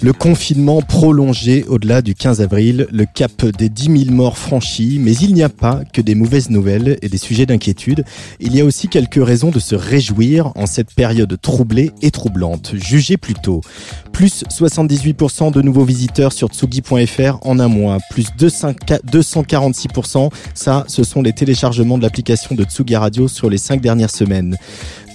Le confinement prolongé au-delà du 15 avril, le cap des 10 000 morts franchis, mais il n'y a pas que des mauvaises nouvelles et des sujets d'inquiétude. Il y a aussi quelques raisons de se réjouir en cette période troublée et troublante. Jugez plutôt. Plus 78% de nouveaux visiteurs sur tsugi.fr en un mois, plus 246%. Ça, ce sont les téléchargements de l'application de Tsugi Radio sur les 5 dernières semaines.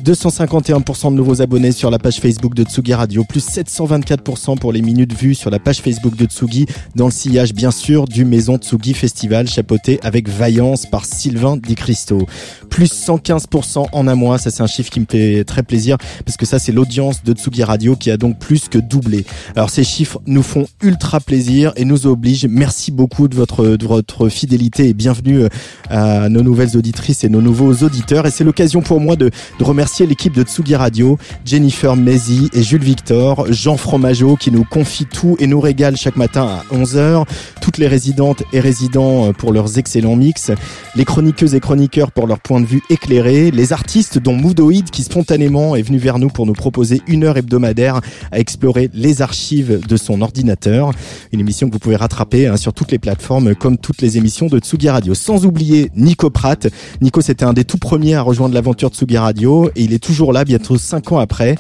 251% de nouveaux abonnés sur la page Facebook de Tsugi Radio, plus 724% pour les minutes vues sur la page Facebook de Tsugi, dans le sillage bien sûr du Maison Tsugi Festival, chapeauté avec vaillance par Sylvain Di Cristo. Plus 115% en un mois, ça c'est un chiffre qui me fait très plaisir, parce que ça c'est l'audience de Tsugi Radio qui a donc plus que doublé. Alors ces chiffres nous font ultra plaisir et nous obligent. Merci beaucoup de votre, de votre fidélité et bienvenue euh, à nos nouvelles auditrices et nos nouveaux auditeurs. Et c'est l'occasion pour moi de, de remercier l'équipe de Tsugi Radio, Jennifer Mezi et Jules Victor, Jean Fromageau qui nous confie tout et nous régale chaque matin à 11h, toutes les résidentes et résidents euh, pour leurs excellents mix, les chroniqueuses et chroniqueurs pour leur point de vue éclairé, les artistes dont Moodoid qui spontanément est venu vers nous pour nous proposer une heure hebdomadaire à explorer les archives de son ordinateur. Une émission que vous pouvez rattraper hein, sur toutes les plateformes comme toutes les émissions de Tsugi Radio. Sans oublier Nico Pratt. Nico c'était un des tout premiers à rejoindre l'aventure Tsugi Radio il est toujours là bientôt 5 ans après.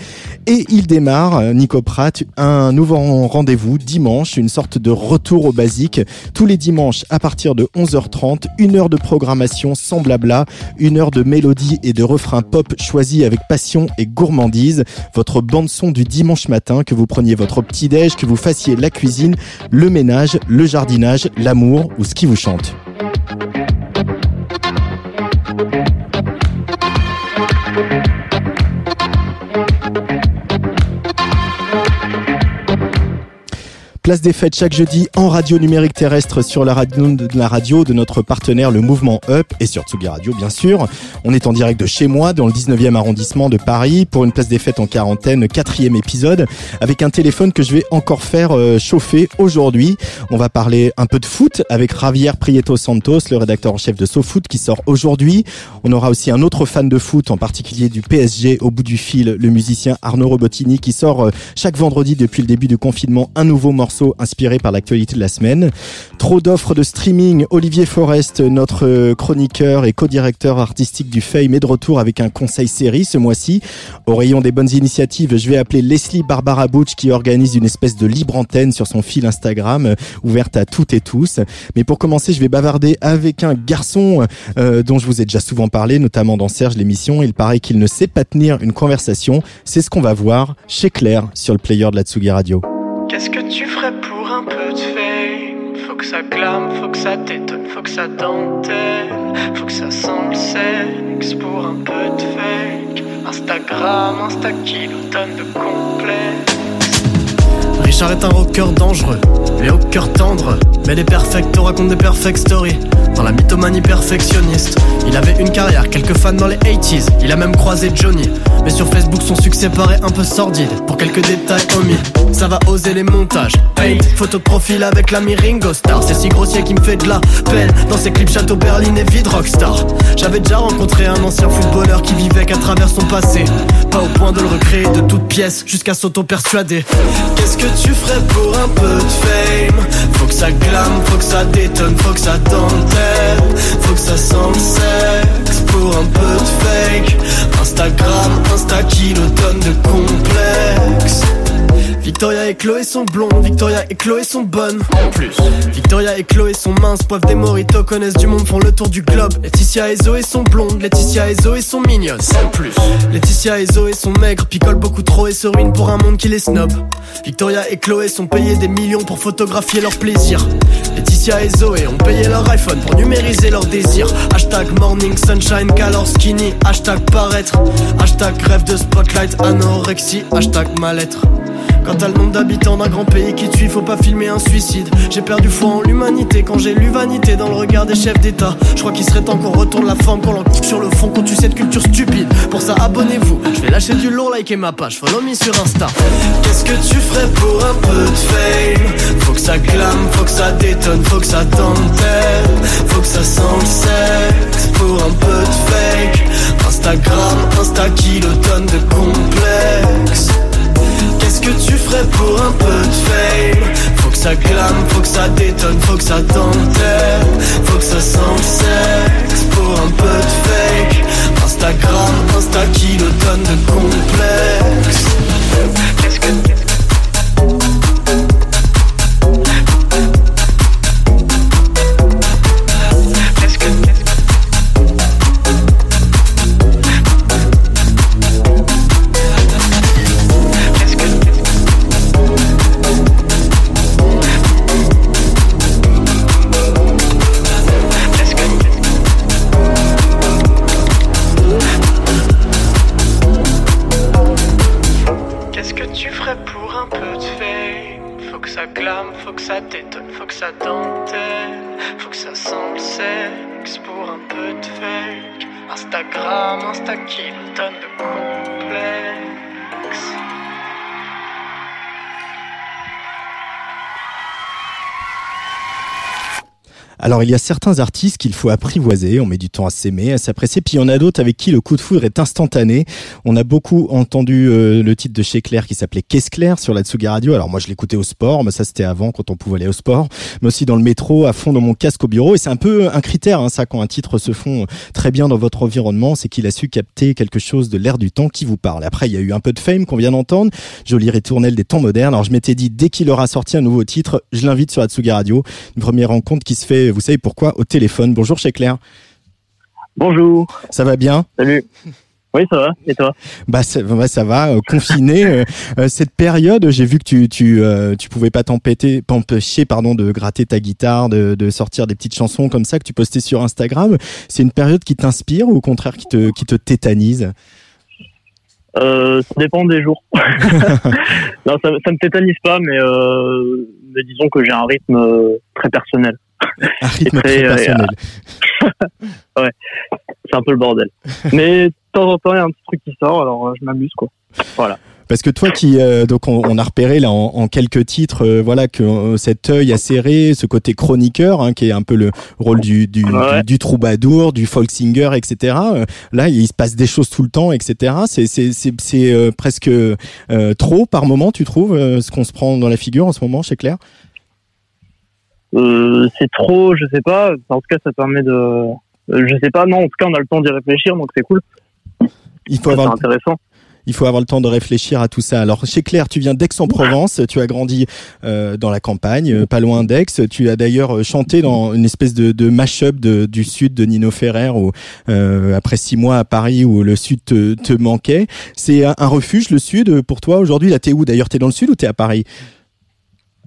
Et il démarre, euh, Nico Pratt, un nouveau rendez-vous dimanche, une sorte de retour au basique. Tous les dimanches à partir de 11h30, une heure de programmation sans blabla, une heure de mélodie et de refrain pop choisi avec passion et gourmandise. Votre bande son du dimanche matin, que vous preniez votre petit déj, que vous fassiez la cuisine, le ménage, le jardinage, l'amour ou ce qui vous chante. Place des fêtes chaque jeudi en radio numérique terrestre sur la radio de, notre partenaire le Mouvement Up et sur Tsugi Radio bien sûr. On est en direct de chez moi dans le 19e arrondissement de Paris pour une place des fêtes en quarantaine, quatrième épisode avec un téléphone que je vais encore faire euh, chauffer aujourd'hui. On va parler un peu de foot avec Javier Prieto Santos, le rédacteur en chef de SoFoot qui sort aujourd'hui. On aura aussi un autre fan de foot, en particulier du PSG au bout du fil, le musicien Arnaud Robotini qui sort euh, chaque vendredi depuis le début du confinement un nouveau morceau inspiré par l'actualité de la semaine. Trop d'offres de streaming. Olivier Forest, notre chroniqueur et co-directeur artistique du Fame, est de retour avec un conseil série ce mois-ci. Au rayon des bonnes initiatives, je vais appeler Leslie Barbara Butch qui organise une espèce de libre antenne sur son fil Instagram, euh, ouverte à toutes et tous. Mais pour commencer, je vais bavarder avec un garçon euh, dont je vous ai déjà souvent parlé, notamment dans Serge l'émission. Il paraît qu'il ne sait pas tenir une conversation. C'est ce qu'on va voir chez Claire sur le player de la Tsugi Radio. Qu'est-ce que tu ferais pour un peu de fame? Faut que ça clame, faut que ça t'étonne, faut que ça dentelle Faut que ça sent le sexe pour un peu de fake. Instagram, Insta kilotonne de complexe Richard est un rocker dangereux, mais au cœur tendre. Mais les perfects te racontent des perfect stories. Dans la mythomanie perfectionniste, il avait une carrière, quelques fans dans les 80s. Il a même croisé Johnny. Mais sur Facebook, son succès paraît un peu sordide. Pour quelques détails omis, ça va oser les montages. Paint, photo de profil avec l'ami Ringo Starr. C'est si grossier qui me fait de la peine. Dans ses clips Château Berlin et vide Rockstar. J'avais déjà rencontré un ancien footballeur qui vivait qu'à travers son passé. Pas au point de le recréer de toutes pièces, jusqu'à s'auto-persuader. Qu'est-ce que tu ferais pour un peu de fame. Faut que ça glame, faut que ça détonne, faut que ça dentelle. Faut que ça sent le sexe pour un peu de fake. Instagram, Insta kilotonne de complexe Victoria et Chloé sont blondes, Victoria et Chloé sont bonnes. En plus, Victoria et Chloé sont minces, poivent des moritos, connaissent du monde, font le tour du globe. Laetitia et Zoé sont blondes, Laetitia et Zoé sont mignonnes. En plus, Laetitia et Zoé sont maigres, picolent beaucoup trop et se ruinent pour un monde qui les snob. Victoria et Chloé sont payés des millions pour photographier leur plaisir. Laetitia et Zoé ont payé leur iPhone pour numériser leurs désirs. Hashtag morning sunshine, calor skinny. Hashtag paraître. Hashtag rêve de spotlight, anorexie. Hashtag mal-être. Quant à le nombre d'habitants d'un grand pays qui tue, faut pas filmer un suicide. J'ai perdu foi en l'humanité quand j'ai lu vanité dans le regard des chefs d'État. Je crois qu'il serait temps qu'on retourne la forme, qu'on l'en sur le fond, qu'on tue cette culture stupide. Pour ça, abonnez-vous. Je vais lâcher du lourd, liker ma page, follow me sur Insta. Qu'est-ce que tu ferais pour un peu de fame? Faut que ça clame, faut que ça détonne, faut que ça dentelle. Faut que ça sent le sexe pour un peu de fake. Instagram, Insta kilotonne de complexe. Qu'est-ce que tu ferais pour un peu de fame? Faut que ça clame, faut que ça détonne, faut que ça dentelle Faut que ça sent le sexe pour un peu de fake. Instagram, Insta kilotonne de complexe Qu'est-ce que... Alors il y a certains artistes qu'il faut apprivoiser, on met du temps à s'aimer, à s'apprécier, puis il y en a d'autres avec qui le coup de foudre est instantané. On a beaucoup entendu euh, le titre de chez Claire qui s'appelait Qu'est-ce Claire sur la Tsugi Radio. Alors moi je l'écoutais au sport, mais ça c'était avant quand on pouvait aller au sport, mais aussi dans le métro, à fond dans mon casque au bureau. Et c'est un peu un critère, hein, ça, quand un titre se fond très bien dans votre environnement, c'est qu'il a su capter quelque chose de l'air du temps qui vous parle. Après il y a eu un peu de fame qu'on vient d'entendre, jolie ritournelle des temps modernes. Alors je m'étais dit dès qu'il aura sorti un nouveau titre, je l'invite sur la Tsugi Radio. Une première rencontre qui se fait, vous savez pourquoi, au téléphone. Bonjour chez Claire. Bonjour, Ça va bien? Salut. Oui, ça va, et toi? Bah ça, bah, ça va, euh, confiné. euh, euh, cette période, j'ai vu que tu tu euh, tu pouvais pas t'empêcher pardon de gratter ta guitare, de, de sortir des petites chansons comme ça que tu postais sur Instagram. C'est une période qui t'inspire ou au contraire qui te qui te tétanise? Ça dépend des jours. non, ça, ça me tétanise pas, mais, mais disons que j'ai un rythme très personnel. Un rythme très, très euh, personnel. C'est un peu le bordel. mais de temps en temps, il y a un petit truc qui sort, alors euh, je m'amuse, quoi. Voilà. Parce que toi qui euh, donc on, on a repéré là en, en quelques titres euh, voilà que euh, cet œil acéré, ce côté chroniqueur hein, qui est un peu le rôle du du, Ouais. du, du troubadour, du folk singer, etc. Là il se passe des choses tout le temps, etc. C'est c'est c'est c'est presque trop par moment tu trouves ce qu'on se prend dans la figure en ce moment chez Claire? Euh, c'est trop, je sais pas. En tout cas, ça permet de... Je sais pas, non, en tout cas, on a le temps d'y réfléchir, donc c'est cool. Il faut C'est avoir intéressant. Il faut avoir le temps de réfléchir à tout ça. Alors, chez Claire, tu viens d'Aix-en-Provence, tu as grandi euh, dans la campagne, euh, pas loin d'Aix. Tu as d'ailleurs euh, chanté dans une espèce de, de mash-up de- du sud de Nino Ferrer, où, euh, après six mois à Paris où le sud te, te manquait. C'est un, refuge, le sud, pour toi aujourd'hui? Là, t'es où D'ailleurs, t'es dans le sud ou t'es à Paris?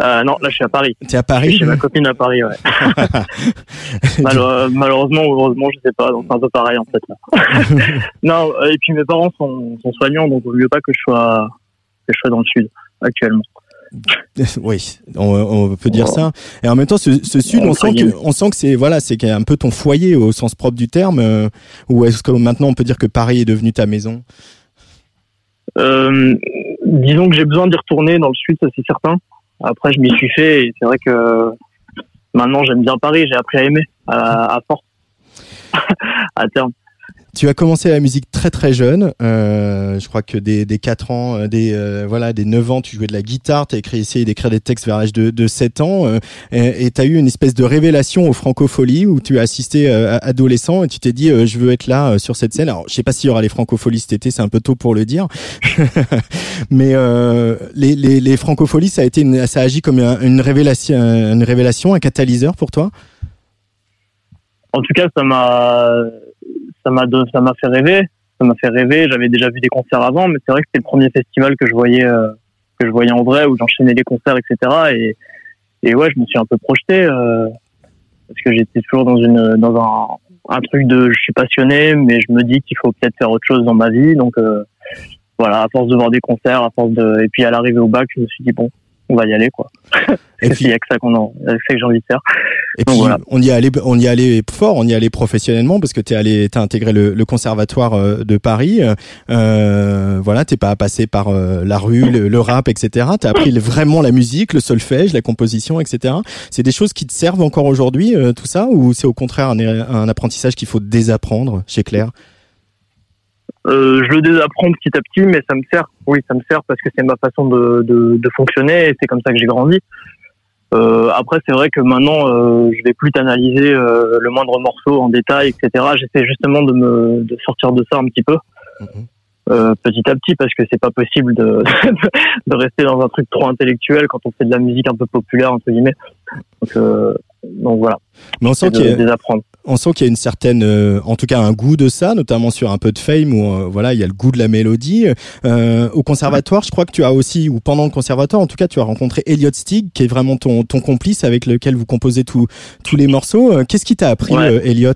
Euh, non, là, je suis à Paris. T'es à Je suis Paris chez ma copine à Paris, ouais. Malheure- malheureusement ou heureusement, je sais pas. Donc c'est un peu pareil en fait. Là. non, euh, et puis mes parents sont, sont soignants, donc il vaut mieux pas que je sois que je sois dans le sud actuellement. oui, on, on peut dire ça. Et en même temps, ce, ce sud, on sent que, on sent que c'est voilà, c'est un peu ton foyer au sens propre du terme. euh, ou est-ce que maintenant on peut dire que Paris est devenu ta maison? Euh, disons que j'ai besoin d'y retourner dans le sud, ça c'est certain. Après, je m'y suis fait et c'est vrai que maintenant j'aime bien Paris. J'ai appris à aimer à, à force, à terme. Tu as commencé la musique très très jeune. Euh, je crois que des, des 4 ans, euh, des euh, voilà, des 9 ans, tu jouais de la guitare, tu as écrit, essayé d'écrire des textes vers l'âge de, de 7 ans euh, et tu as eu une espèce de révélation au Francofolie où tu as assisté euh, adolescent et tu t'es dit je veux être là sur cette scène. Alors, je sais pas s'il y aura les Francopholies cet été, c'est un peu tôt pour le dire. Mais les, les, les Francopholies, ça a été une, ça a agi comme une révélation, une révélation, un catalyseur pour toi? En tout cas, ça m'a ça m'a ça m'a fait rêver. Ça m'a fait rêver. J'avais déjà vu des concerts avant, mais c'est vrai que c'était le premier festival que je voyais euh, que je voyais en vrai où j'enchaînais les concerts, etc. Et et ouais, je me suis un peu projeté euh, parce que j'étais toujours dans une dans un un truc de je suis passionné, mais je me dis qu'il faut peut-être faire autre chose dans ma vie. Donc euh, voilà, à force de voir des concerts, à force de et puis à l'arrivée au bac, je me suis dit bon, on va y aller quoi. Et puis il y a que ça qu'on a, que j'ai envie de faire. Et puis on y allait, on y allait fort, on y allait professionnellement parce que t'es allé, t'as intégré le, le, conservatoire euh, de Paris. Euh, voilà, t'es pas passé par euh, la rue, le, rap, etc. T'as appris vraiment la musique, le solfège, la composition, etc. C'est des choses qui te servent encore aujourd'hui, euh, tout ça, ou c'est au contraire un, un apprentissage qu'il faut désapprendre chez Claire? Euh, je le désapprends petit à petit, mais ça me sert. Oui, ça me sert parce que c'est ma façon de, de, de fonctionner et c'est comme ça que j'ai grandi. Euh, après, c'est vrai que maintenant, euh, je vais plus t'analyser euh, le moindre morceau en détail, etc. J'essaie justement de me de sortir de ça un petit peu, mhm. petit à petit, parce que c'est pas possible de de rester dans un truc trop intellectuel quand on fait de la musique un peu populaire entre guillemets. Donc, donc voilà. Mais on sent qu'il y a, on sent qu'il y a une certaine, euh, en tout cas un goût de ça, notamment sur un peu de fame où euh, voilà il y a le goût de la mélodie. Euh, au conservatoire, je crois que tu as aussi, ou pendant le conservatoire, en tout cas, tu as rencontré Elliot Stig, qui est vraiment ton, ton complice avec lequel vous composez tous tous les morceaux. Qu'est-ce qui t'a appris, Elliot,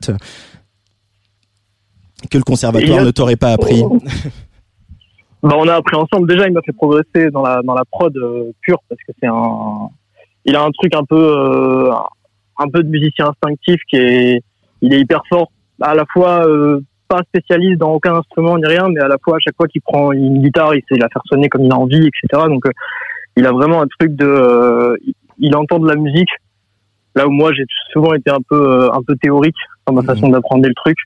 que le conservatoire ne t'aurait pas appris oh. bah, on a appris ensemble. Déjà, il m'a fait progresser dans la dans la prod pure parce que c'est un, il a un truc un peu un peu de musicien instinctif qui est il est hyper fort, à la fois euh, pas spécialiste dans aucun instrument ni rien, mais à la fois à chaque fois qu'il prend une guitare, il sait la faire sonner comme il a envie, etc. Donc euh, il a vraiment un truc de, euh, il entend de la musique. Là où moi j'ai souvent été un peu un peu théorique dans ma mhm. façon d'apprendre le truc.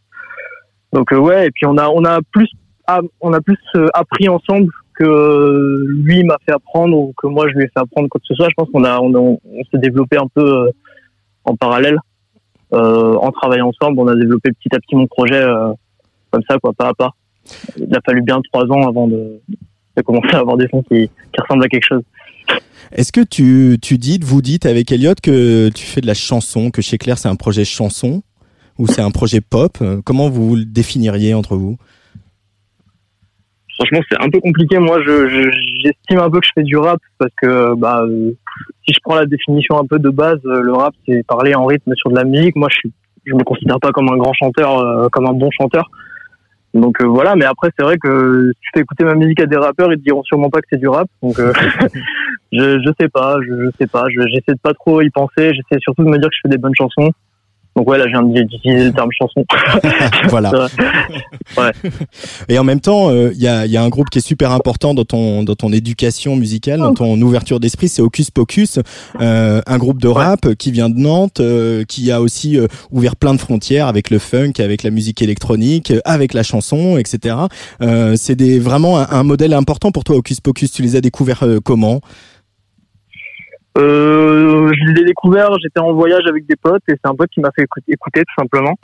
Donc ouais, et puis on a on a plus on a plus appris ensemble que lui m'a fait apprendre ou que moi je lui ai fait apprendre quoi que ce soit. Je pense qu'on a on, on s'est développé un peu en parallèle. Euh, en travaillant ensemble, on a développé petit à petit mon projet euh, comme ça, quoi, pas à pas. Il a fallu bien trois ans avant de, commencer à avoir des sons qui, ressemblent à quelque chose. Est-ce que tu, tu dites, vous dites avec Elliot que tu fais de la chanson, que chez Claire c'est un projet chanson ou c'est un projet pop? Comment vous le définiriez entre vous? Franchement, c'est un peu compliqué. Moi, j'estime un peu que je fais du rap parce que bah, si je prends la définition un peu de base, euh, le rap c'est parler en rythme sur de la musique. Moi, je suis, je me considère pas comme un grand chanteur, euh, comme un bon chanteur. Donc euh, voilà, mais après c'est vrai que si tu fais écouter ma musique à des rappeurs, ils te diront sûrement pas que c'est du rap. Donc je je sais pas, je, je sais pas, j'essaie de pas trop y penser. J'essaie surtout de me dire que je fais des bonnes chansons. Donc ouais, là, je viens d'utiliser le terme chanson. voilà. ouais. Et en même temps, il euh, y, a, y, a, un groupe qui est super important dans ton dans ton éducation musicale, dans ton ouverture d'esprit, c'est Hocus Pocus, euh, un groupe de rap qui vient de Nantes, euh, qui a aussi ouvert plein de frontières avec le funk, avec la musique électronique, avec la chanson, etc. c'est des vraiment un, un, modèle important pour toi, Hocus Pocus. Tu les as découverts comment? Euh, je l'ai découvert, j'étais en voyage avec des potes et c'est un pote qui m'a fait écouter, tout simplement.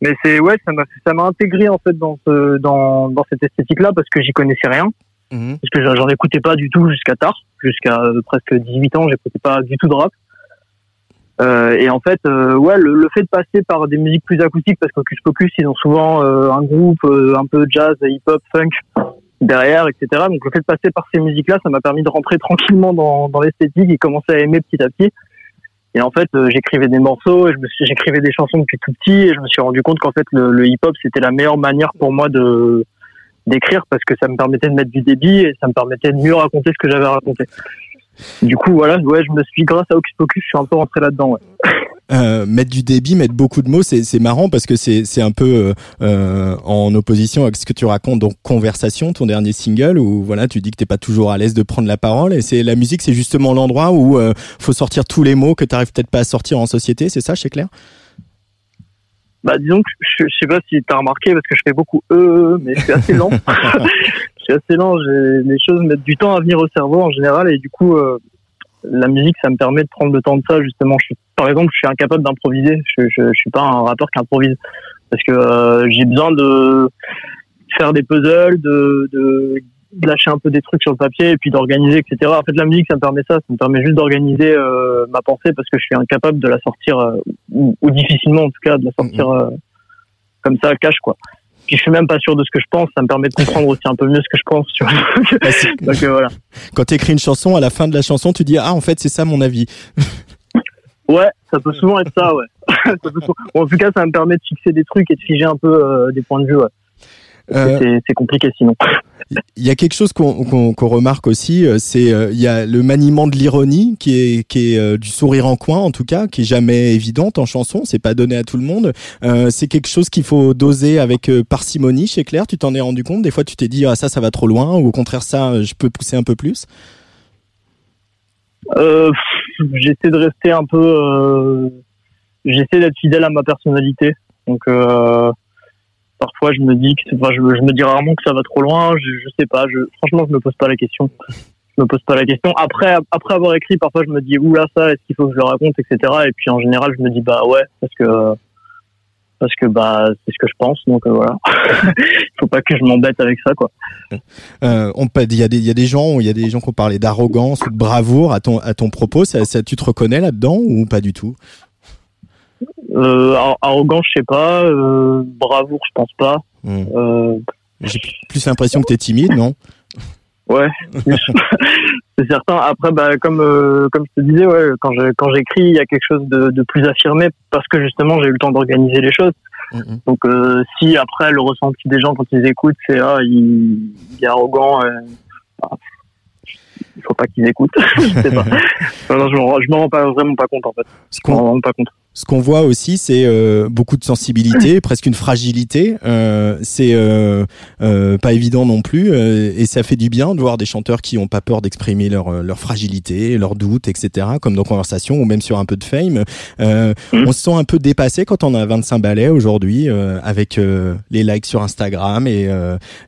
Mais c'est ouais, ça m'a ça m'a intégré en fait dans ce dans dans cette esthétique là parce que j'y connaissais rien. Mhm. Parce que j'en écoutais pas du tout jusqu'à tard, jusqu'à euh, presque 18 ans, j'écoutais pas du tout de rap. Euh, et en fait, euh, ouais, le, le, fait de passer par des musiques plus acoustiques, parce qu'Ocus Pocus, ils ont souvent euh, un groupe un peu jazz, hip-hop, funk, derrière, etc. Donc le fait de passer par ces musiques-là, ça m'a permis de rentrer tranquillement dans, dans l'esthétique et commencer à aimer petit à petit. Et en fait, euh, j'écrivais des morceaux, et j'écrivais des chansons depuis tout petit, et je me suis rendu compte qu'en fait, le, le hip-hop, c'était la meilleure manière pour moi de d'écrire parce que ça me permettait de mettre du débit et ça me permettait de mieux raconter ce que j'avais à raconter. Du coup, voilà, ouais, je me suis, grâce à Ocus Pocus, je suis un peu rentré là-dedans, ouais. Euh, mettre du débit, mettre beaucoup de mots, c'est marrant parce que c'est un peu euh, euh, en opposition avec ce que tu racontes dans Conversation, ton dernier single, où voilà, tu dis que t'es pas toujours à l'aise de prendre la parole. Et c'est la musique, c'est justement l'endroit où faut sortir tous les mots que tu t'arrives peut-être pas à sortir en société. C'est ça, chez Claire? Bah disons que je, je sais pas si t'as remarqué parce que je fais beaucoup e, mais je suis assez lent. je suis assez lent. Les choses mettent du temps à venir au cerveau en général et du coup euh, la musique ça me permet de prendre le temps de ça justement. Je suis, par exemple, je suis incapable d'improviser. Je, je, je suis pas un rappeur qui improvise parce que euh, j'ai besoin de faire des puzzles, de, de de lâcher un peu des trucs sur le papier et puis d'organiser, etc. En fait, la musique, ça me permet ça. Ça me permet juste d'organiser euh, ma pensée parce que je suis incapable de la sortir, euh, ou, ou, difficilement en tout cas, de la sortir euh, comme ça cash, quoi. Puis je suis même pas sûr de ce que je pense. Ça me permet de comprendre aussi un peu mieux ce que je pense. Donc voilà. Quand tu écris une chanson, à la fin de la chanson, tu dis ah en fait c'est ça mon avis. Ouais, ça peut souvent être ça, ouais. ça peut souvent... bon, en tout cas, ça me permet de fixer des trucs et de figer un peu euh, des points de vue, ouais. Euh, c'est compliqué sinon. Il y a quelque chose qu'on qu qu remarque aussi, euh, c'est euh, il y a le maniement de l'ironie qui est qui est euh, du sourire en coin en tout cas, qui est jamais évidente en chanson, c'est pas donné à tout le monde. C'est quelque chose qu'il faut doser avec parcimonie chez Claire. Tu t'en es rendu compte? Des fois, tu t'es dit ah ça ça va trop loin ou au contraire ça je peux pousser un peu plus? J'essaie de rester un peu, j'essaie d'être fidèle à ma personnalité. Donc parfois je me dis que enfin, je, je, me dis rarement que ça va trop loin. Je, je sais pas. Je, franchement je me pose pas la question. Je me pose pas la question. Après après avoir écrit parfois je me dis oula ça est-ce qu'il faut que je le raconte etc et puis en général je me dis bah ouais parce que parce que bah c'est ce que je pense donc euh, voilà il faut pas que je m'embête avec ça quoi euh, on il y a des il y a des gens il y a des gens qui ont parlé d'arrogance ou de bravoure à ton à ton propos ça, ça tu te reconnais là dedans ou pas du tout? Euh, arrogant, je sais pas. Euh, bravoure, je pense pas. Mmh. Euh... J'ai plus l'impression que tu es timide, non? Ouais, c'est certain. Après, bah, comme euh, comme je te disais, ouais, quand je, quand j'écris, il y a quelque chose de, de plus affirmé parce que justement j'ai eu le temps d'organiser les choses. Mmh. Donc euh, si après le ressenti des gens quand ils écoutent, c'est ah il, il est arrogant, euh, bah, il faut pas qu'ils écoutent. je sais pas. non, non, je m'en je rends pas vraiment pas compte en fait. Ce qu'on rend pas compte. Ce qu'on voit aussi, c'est euh, beaucoup de sensibilité, presque une fragilité. Euh, c'est euh, euh, pas évident non plus, euh, et ça fait du bien de voir des chanteurs qui ont pas peur d'exprimer leur leur fragilité, leurs doutes, etc. Comme dans Conversation ou même sur un peu de fame. Euh, Mm. On se sent un peu dépassé quand on a 25 balais aujourd'hui, avec les likes sur Instagram et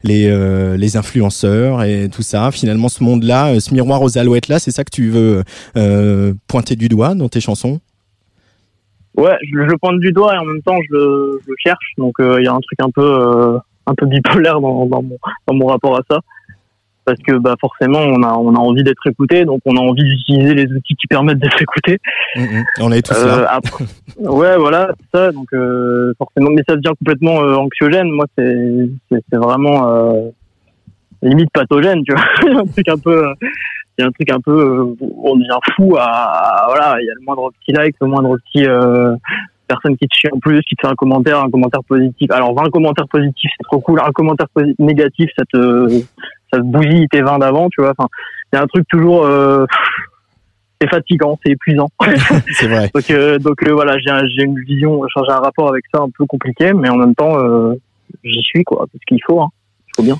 les les influenceurs et tout ça. Finalement, ce monde-là, ce miroir aux alouettes là, c'est ça que tu veux pointer du doigt dans tes chansons? Ouais, je, je, pointe du doigt et en même temps je le, je le cherche. Donc il euh, y a un truc un peu euh, un peu bipolaire dans, dans, mon, dans mon rapport à ça. Parce que bah forcément on a on a envie d'être écouté, donc on a envie d'utiliser les outils qui permettent d'être écouté. Mmh, on est tous là. Euh, après, ouais, voilà, ça. Donc forcément, mais ça devient complètement anxiogène. Moi, c'est c'est vraiment limite pathogène, tu vois. un truc un peu il y a un truc un peu euh, on devient fou à, à, voilà il y a le moindre petit like le moindre petit euh, personne qui te chie en plus qui te fait un commentaire un commentaire positif. Alors 20 commentaires positifs c'est trop cool. Un commentaire négatif ça te ça te bousille tes 20 d'avant tu vois. Enfin il y a un truc toujours euh, c'est fatigant c'est épuisant. C'est vrai. Donc euh, donc euh, voilà j'ai j'ai une vision j'ai un rapport avec ça un peu compliqué mais en même temps euh, j'y suis quoi. Parce qu'il faut hein. il faut bien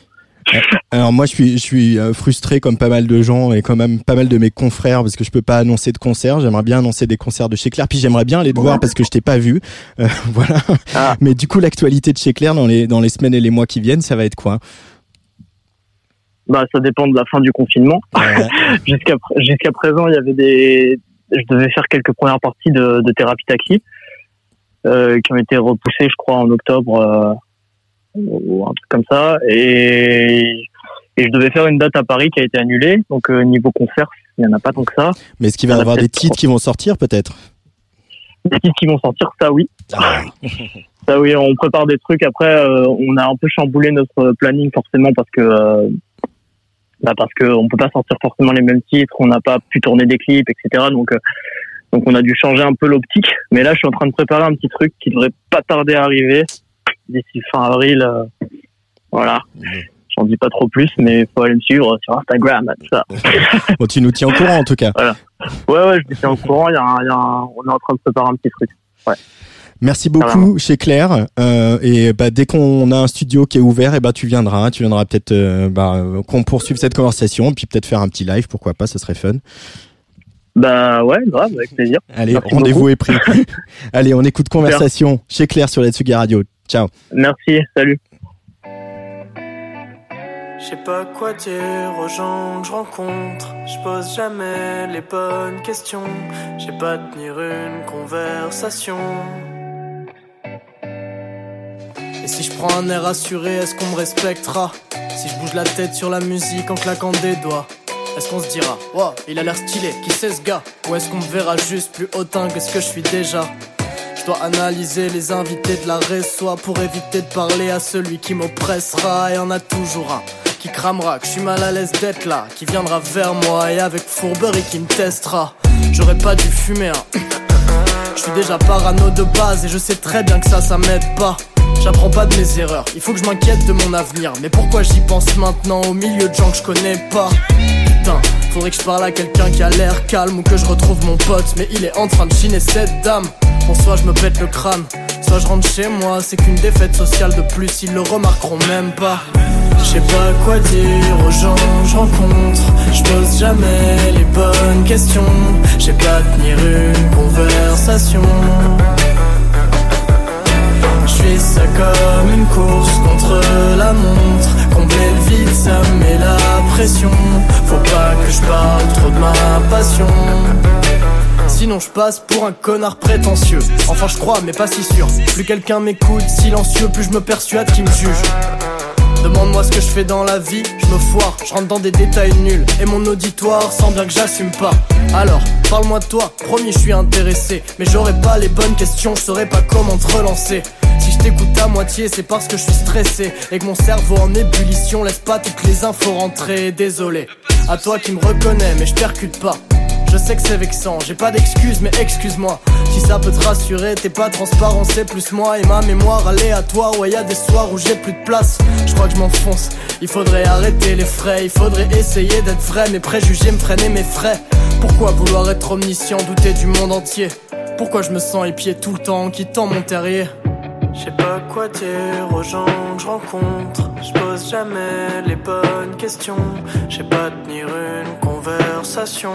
alors moi je suis je suis frustré comme pas mal de gens et quand même pas mal de mes confrères parce que je peux pas annoncer de concert. J'aimerais bien annoncer des concerts de chez Claire puis j'aimerais bien aller te voir parce que je t'ai pas vu. Euh, voilà. Ah. Mais du coup l'actualité de chez Claire dans les dans les semaines et les mois qui viennent, ça va être quoi? Bah ça dépend de la fin du confinement. Ouais. jusqu'à jusqu'à présent, il y avait des je devais faire quelques premières parties de, de thérapie euh, qui ont été repoussées je crois en octobre euh, ou un truc comme ça. Et, et je devais faire une date à Paris qui a été annulée. Donc euh, niveau concert, il n'y en a pas tant que ça. Mais est-ce qu'il va y avoir des titres qui vont sortir peut-être? Des titres qui vont sortir, ça oui. Ah. ça oui, on prépare des trucs. Après, euh, on a un peu chamboulé notre planning forcément parce que euh, bah parce que on peut pas sortir forcément les mêmes titres. On n'a pas pu tourner des clips, etc. Donc donc on a dû changer un peu l'optique. Mais là, je suis en train de préparer un petit truc qui devrait pas tarder à arriver d'ici fin avril. Euh, voilà. Mmh. J'en dis pas trop plus, mais il faut aller me suivre sur Instagram, tout ça. bon, tu nous tiens au courant en tout cas. Voilà. Ouais, ouais, je me tiens au courant. Y a, un, il y a un, on est en train de préparer un petit truc. Ouais. Merci beaucoup chez Claire. Euh, et bah, dès qu'on a un studio qui est ouvert, et bah, tu viendras. Tu viendras peut-être euh, bah, qu'on poursuive cette conversation, puis peut-être faire un petit live, pourquoi pas, ça serait fun. Bah ouais, grave, avec plaisir. Allez, rendez-vous est pris. Allez, on écoute conversation chez Claire sur la Tsugi Radio. Ciao. Merci, salut. Je sais pas quoi dire aux gens que je rencontre. Je pose jamais les bonnes questions. J'ai pas tenir une conversation. Et si je prends un air assuré, est-ce qu'on me respectera? Si je bouge la tête sur la musique en claquant des doigts est-ce qu'on se dira, wow, il a l'air stylé, qui c'est ce gars? Ou est-ce qu'on me verra juste plus hautain que ce que je suis déjà? Je dois analyser les invités de la soit pour éviter de parler à celui qui m'oppressera. Et en a toujours un qui cramera, que je suis mal à l'aise d'être là, qui viendra vers moi et avec fourberie qui me testera. J'aurais pas dû fumer, hein. Je suis déjà parano de base et je sais très bien que ça, ça m'aide pas. J'apprends pas de mes erreurs, il faut que je m'inquiète de mon avenir. Mais pourquoi j'y pense maintenant au milieu de gens que je connais pas? Putain, faudrait que je parle à quelqu'un qui a l'air calme ou que je retrouve mon pote. Mais il est en train de chiner cette dame. Bon, soit je me pète le crâne, soit je rentre chez moi. C'est qu'une défaite sociale de plus, ils le remarqueront même pas. Je sais pas quoi dire aux gens que je rencontre. Je pose jamais les bonnes questions. J'ai pas tenir une conversation. Je fais ça comme une course contre la montre. Combler le vide, ça me met la pression. Faut pas que je parle trop de ma passion. Sinon je passe pour un connard prétentieux. Enfin je crois mais pas si sûr. Plus quelqu'un m'écoute silencieux Plus je me persuade qu'il me juge. Demande-moi ce que je fais dans la vie, je me foire, je rentre dans des détails nuls. Et mon auditoire sent bien que j'assume pas. Alors, parle-moi de toi, promis je suis intéressé. Mais j'aurais pas les bonnes questions, je saurais pas comment te relancer. Si je t'écoute à moitié, c'est parce que je suis stressé. Et que mon cerveau en ébullition laisse pas toutes les infos rentrer. Désolé, à toi qui me reconnais, mais je percute pas. Je sais que c'est vexant, j'ai pas d'excuses, mais excuse-moi. Si ça peut te rassurer, t'es pas transparent, c'est plus moi et ma mémoire aléatoire. Ouais, y a des soirs où j'ai plus de place. Je crois que je m'enfonce. Il faudrait arrêter les frais, il faudrait essayer d'être vrai. Mes préjugés me freiner mes frais. Pourquoi vouloir être omniscient, douter du monde entier? Pourquoi je me sens épié tout le temps en quittant mon terrier? Je sais pas quoi dire aux gens que je rencontre. Je pose jamais les bonnes questions. Je sais pas tenir une conversation.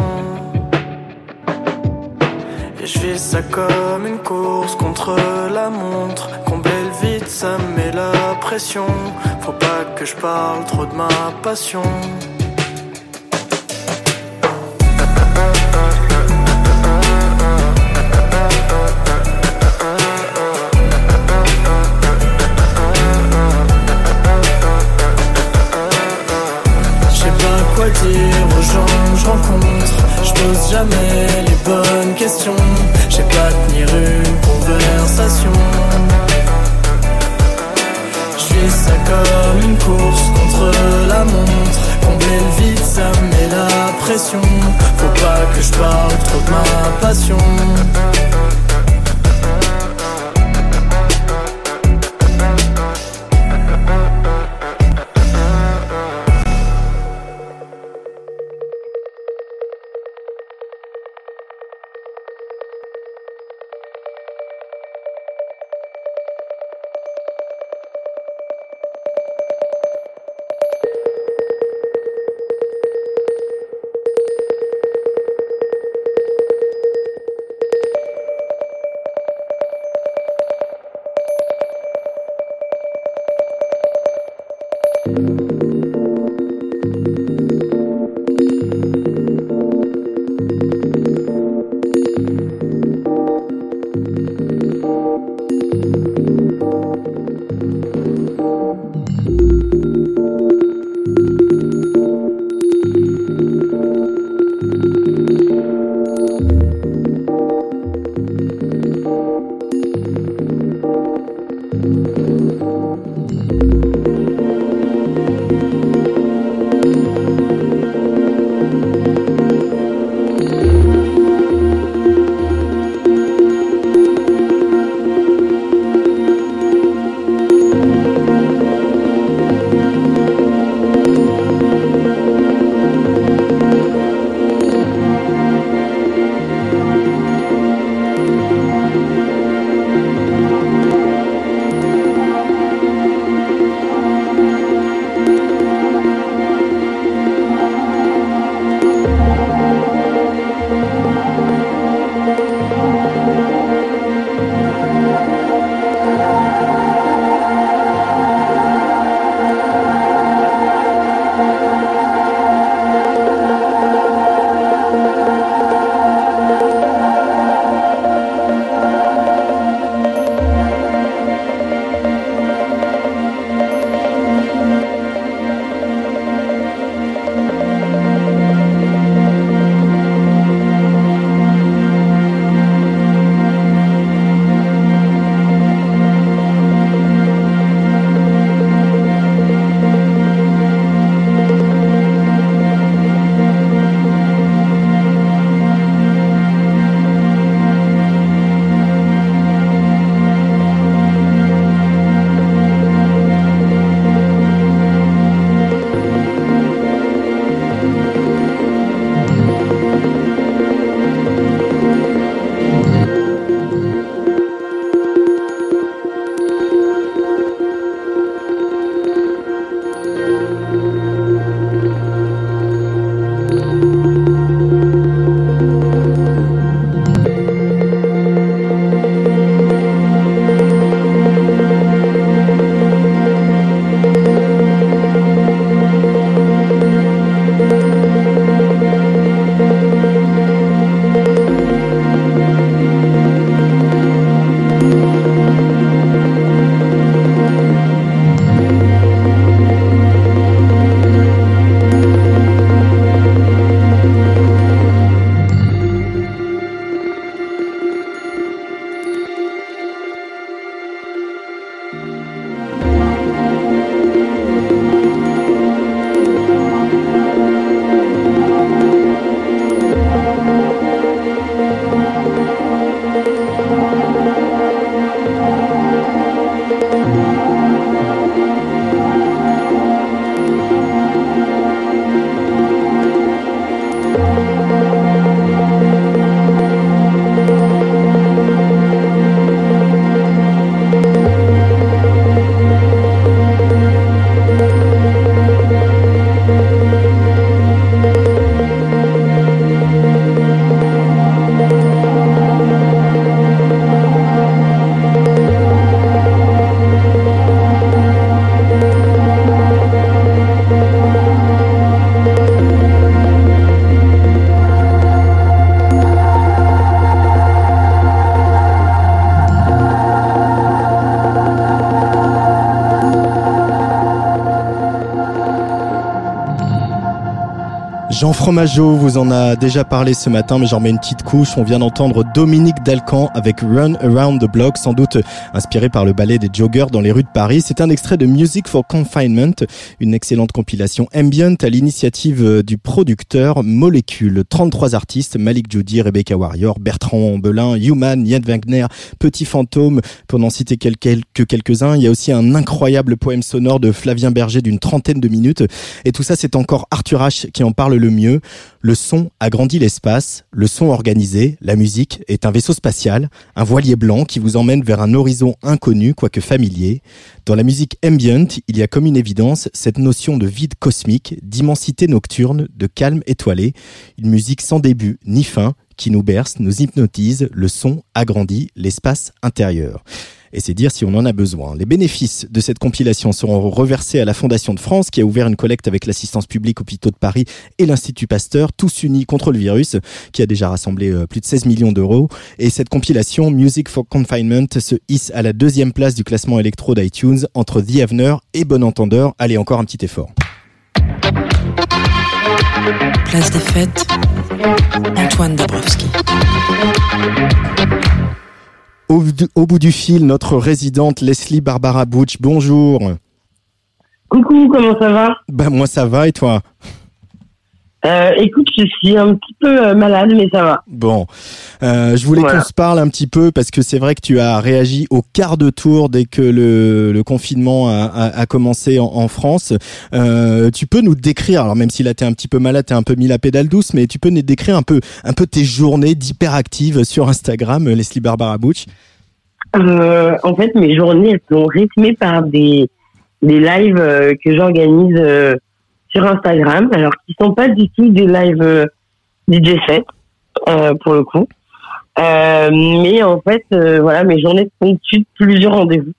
Je vis ça comme une course contre la montre. Combler le vide, ça me met la pression. Faut pas que je parle trop de ma passion. Je pas quoi dire aux gens que je rencontre. Je pose jamais questions. Je sais pas tenir une conversation. Je vis ça comme une course contre la montre. Combler le vide, ça me met la pression. Faut pas que je parle trop de ma passion. Jean Fromageau vous en a déjà parlé ce matin, mais j'en mets une petite couche. On vient d'entendre Dominique Dalcan avec Run Around the Block, sans doute inspiré par le ballet des joggers dans les rues de Paris. C'est un extrait de Music for Confinement, une excellente compilation ambient à l'initiative du producteur Molecule. 33 artistes, Malik Judy, Rebecca Warrior, Bertrand Belin, Human, Yann Wagner, Petit Fantôme, pour n'en citer que quelques-uns. Il y a aussi un incroyable poème sonore de Flavien Berger d'une trentaine de minutes. Et tout ça, c'est encore Arthur H qui en parle le mieux. Le son agrandit l'espace, le son organisé, la musique est un vaisseau spatial, un voilier blanc qui vous emmène vers un horizon inconnu, quoique familier. Dans la musique ambient, il y a comme une évidence cette notion de vide cosmique, d'immensité nocturne, de calme étoilé, une musique sans début ni fin qui nous berce, nous hypnotise, le son agrandit l'espace intérieur et c'est dire si on en a besoin. Les bénéfices de cette compilation seront reversés à la Fondation de France qui a ouvert une collecte avec l'assistance publique hôpitaux de Paris et l'Institut Pasteur, tous unis contre le virus, qui a déjà rassemblé euh, plus de 16 millions d'euros. Et cette compilation Music for Confinement se hisse à la deuxième place du classement électro d'iTunes entre The Avener et Bon Entendeur. Allez, encore un petit effort. Place des fêtes, Antoine Dabrowski. Au, bout du fil, notre résidente Leslie Barbara Butch. Bonjour. Coucou, comment ça va? Ben moi ça va et toi? Euh, écoute, je suis un petit peu euh, malade, mais ça va. Bon, euh, je voulais qu'on se parle un petit peu parce que c'est vrai que tu as réagi au quart de tour dès que le, confinement a, commencé en, France. tu peux nous décrire, alors même si là t'es un petit peu malade, t'es un peu mis la pédale douce, mais tu peux nous décrire un peu, un peu tes journées d'hyperactive sur Instagram, Leslie Barbara Butch? en fait, mes journées elles sont rythmées par des des lives que j'organise sur Instagram, alors qui sont pas du tout des lives euh, DJ set euh, pour le coup. Euh, mais en fait, euh, voilà, mes journées sont de plusieurs rendez-vous.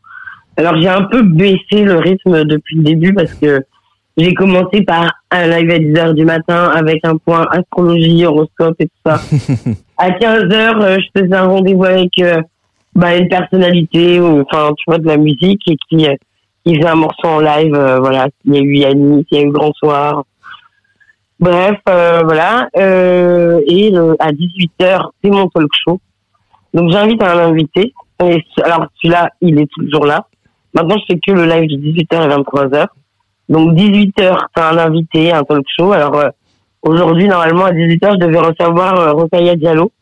Alors j'ai un peu baissé le rythme depuis le début parce que j'ai commencé par un live à 10h du matin avec un point astrologie, horoscope et tout ça. à 15h, je faisais un rendez-vous avec bah, une personnalité, ou, enfin, tu vois, de la musique et qui il faisait un morceau en live, euh, voilà. Il y a eu Yannis, il y a eu Grand Soir. Bref, euh, voilà. Euh, et à 18h, c'est mon talk show. Donc j'invite un invité. Alors celui-là, il est toujours là. Maintenant, je fais que le live de 18h et 23h. Donc 18h, t'as un invité, un talk show. Alors aujourd'hui, normalement, à 18h, je devais recevoir euh, Rokaya Diallo.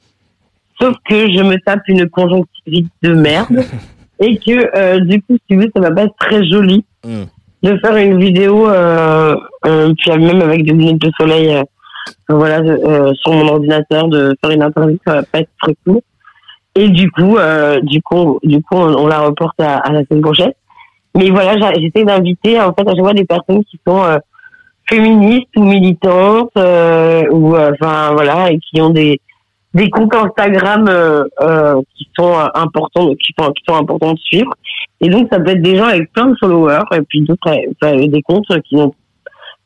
Sauf que je me tape une conjonctivite de merde. et que euh, du coup, si tu veux, ça va pas être très joli hmm. de faire une vidéo, euh, euh, puis même avec des lunettes de soleil, euh, voilà, euh, sur mon ordinateur, de faire une interview, ça va pas être très cool. Et du coup, du coup, du coup, on, la reporte à, à, la semaine prochaine. Mais voilà, j'essaie d'inviter en fait à chaque fois des personnes qui sont féministes ou militantes, ou enfin voilà, et qui ont des des comptes Instagram euh, euh, qui sont euh, importants, qui sont, qui sont importants de suivre. Et donc, ça peut être des gens avec plein de followers, et puis d'autres, des comptes qui n'ont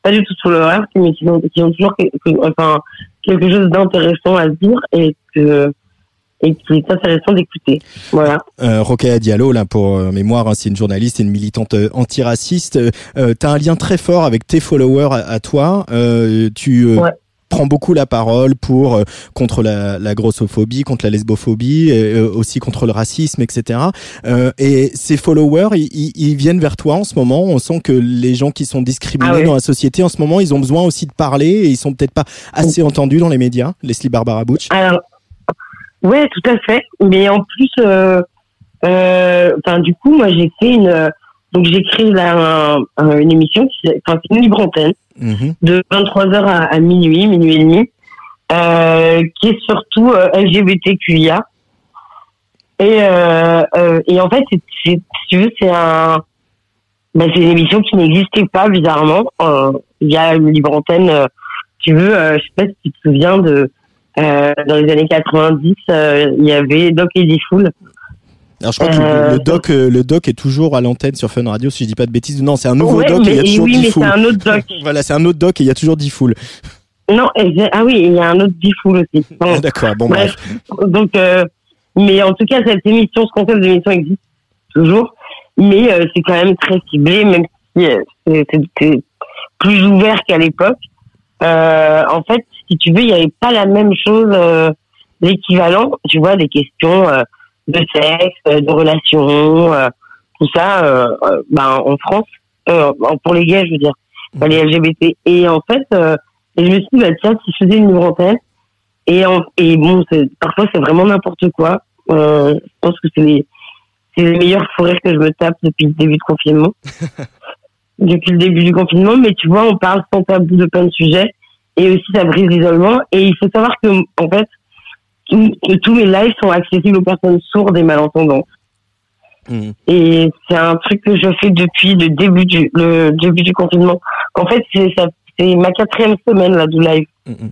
pas du tout de followers, mais qui ont, qui ont toujours quelque, enfin, quelque chose d'intéressant à dire et que et qui est intéressant d'écouter. Voilà. Euh, Diallo, là pour mémoire, hein, c'est une journaliste et une militante antiraciste. Euh, tu as un lien très fort avec tes followers à, toi. tu ouais prend beaucoup la parole pour euh, contre la, la, grossophobie, contre la lesbophobie, et, euh, aussi contre le racisme, etc. Euh, et ces followers, ils, viennent vers toi en ce moment. On sent que les gens qui sont discriminés ah dans la société en ce moment, ils ont besoin aussi de parler et ils sont peut-être pas assez entendus dans les médias. Leslie Barbara Butch. Alors, ouais, tout à fait. Mais en plus, enfin, du coup, moi, j'ai fait une donc créé là une émission, enfin c'est une libre antenne, mhm. de 23h à, minuit, minuit et demi, euh, qui est surtout euh, LGBTQIA. Et, euh, euh, et en fait, c'est, si tu veux, c'est un, ben, c'est une émission qui n'existait pas bizarrement. Euh, il y a une libre antenne, tu veux, je sais pas si tu te souviens de, dans les années 90, il y avait Doc Eddie Fool alors je crois que le euh, doc, euh, le doc est toujours à l'antenne sur Fun Radio, si je dis pas de bêtises. Non, c'est un nouveau doc et il y a toujours oui, 10 c'est un autre doc. voilà, c'est un autre doc et il y a toujours 10 foules. Non, ah oui, il y a un autre 10 foules aussi. Ah, d'accord, bon bref. Donc, euh, mais en tout cas, cette émission, ce concept d'émission existe toujours, mais c'est quand même très ciblé, même si c'est plus ouvert qu'à l'époque. en fait, si tu veux, il n'y avait pas la même chose, l'équivalent, tu vois, des questions de sexe, de relations, euh, tout ça, euh, euh, ben, en France, euh, pour les gays, je veux dire, enfin, les LGBT. Et en fait, euh, je me suis dit, bah, tiens, si je faisais une antenne, et, en, et bon, parfois c'est vraiment n'importe quoi. Euh, je pense que c'est les, les meilleurs fous rires que je me tape depuis le début de confinement. depuis le début du confinement, mais tu vois, on parle sans tabou de plein de sujets, et aussi ça brise l'isolement. Et il faut savoir que, en fait, tout- que tous mes lives sont accessibles aux personnes sourdes et malentendantes. Mm. Et c'est un truc que je fais depuis le début du, le début du confinement. En fait, c'est ma quatrième semaine là du live. Mm, mm.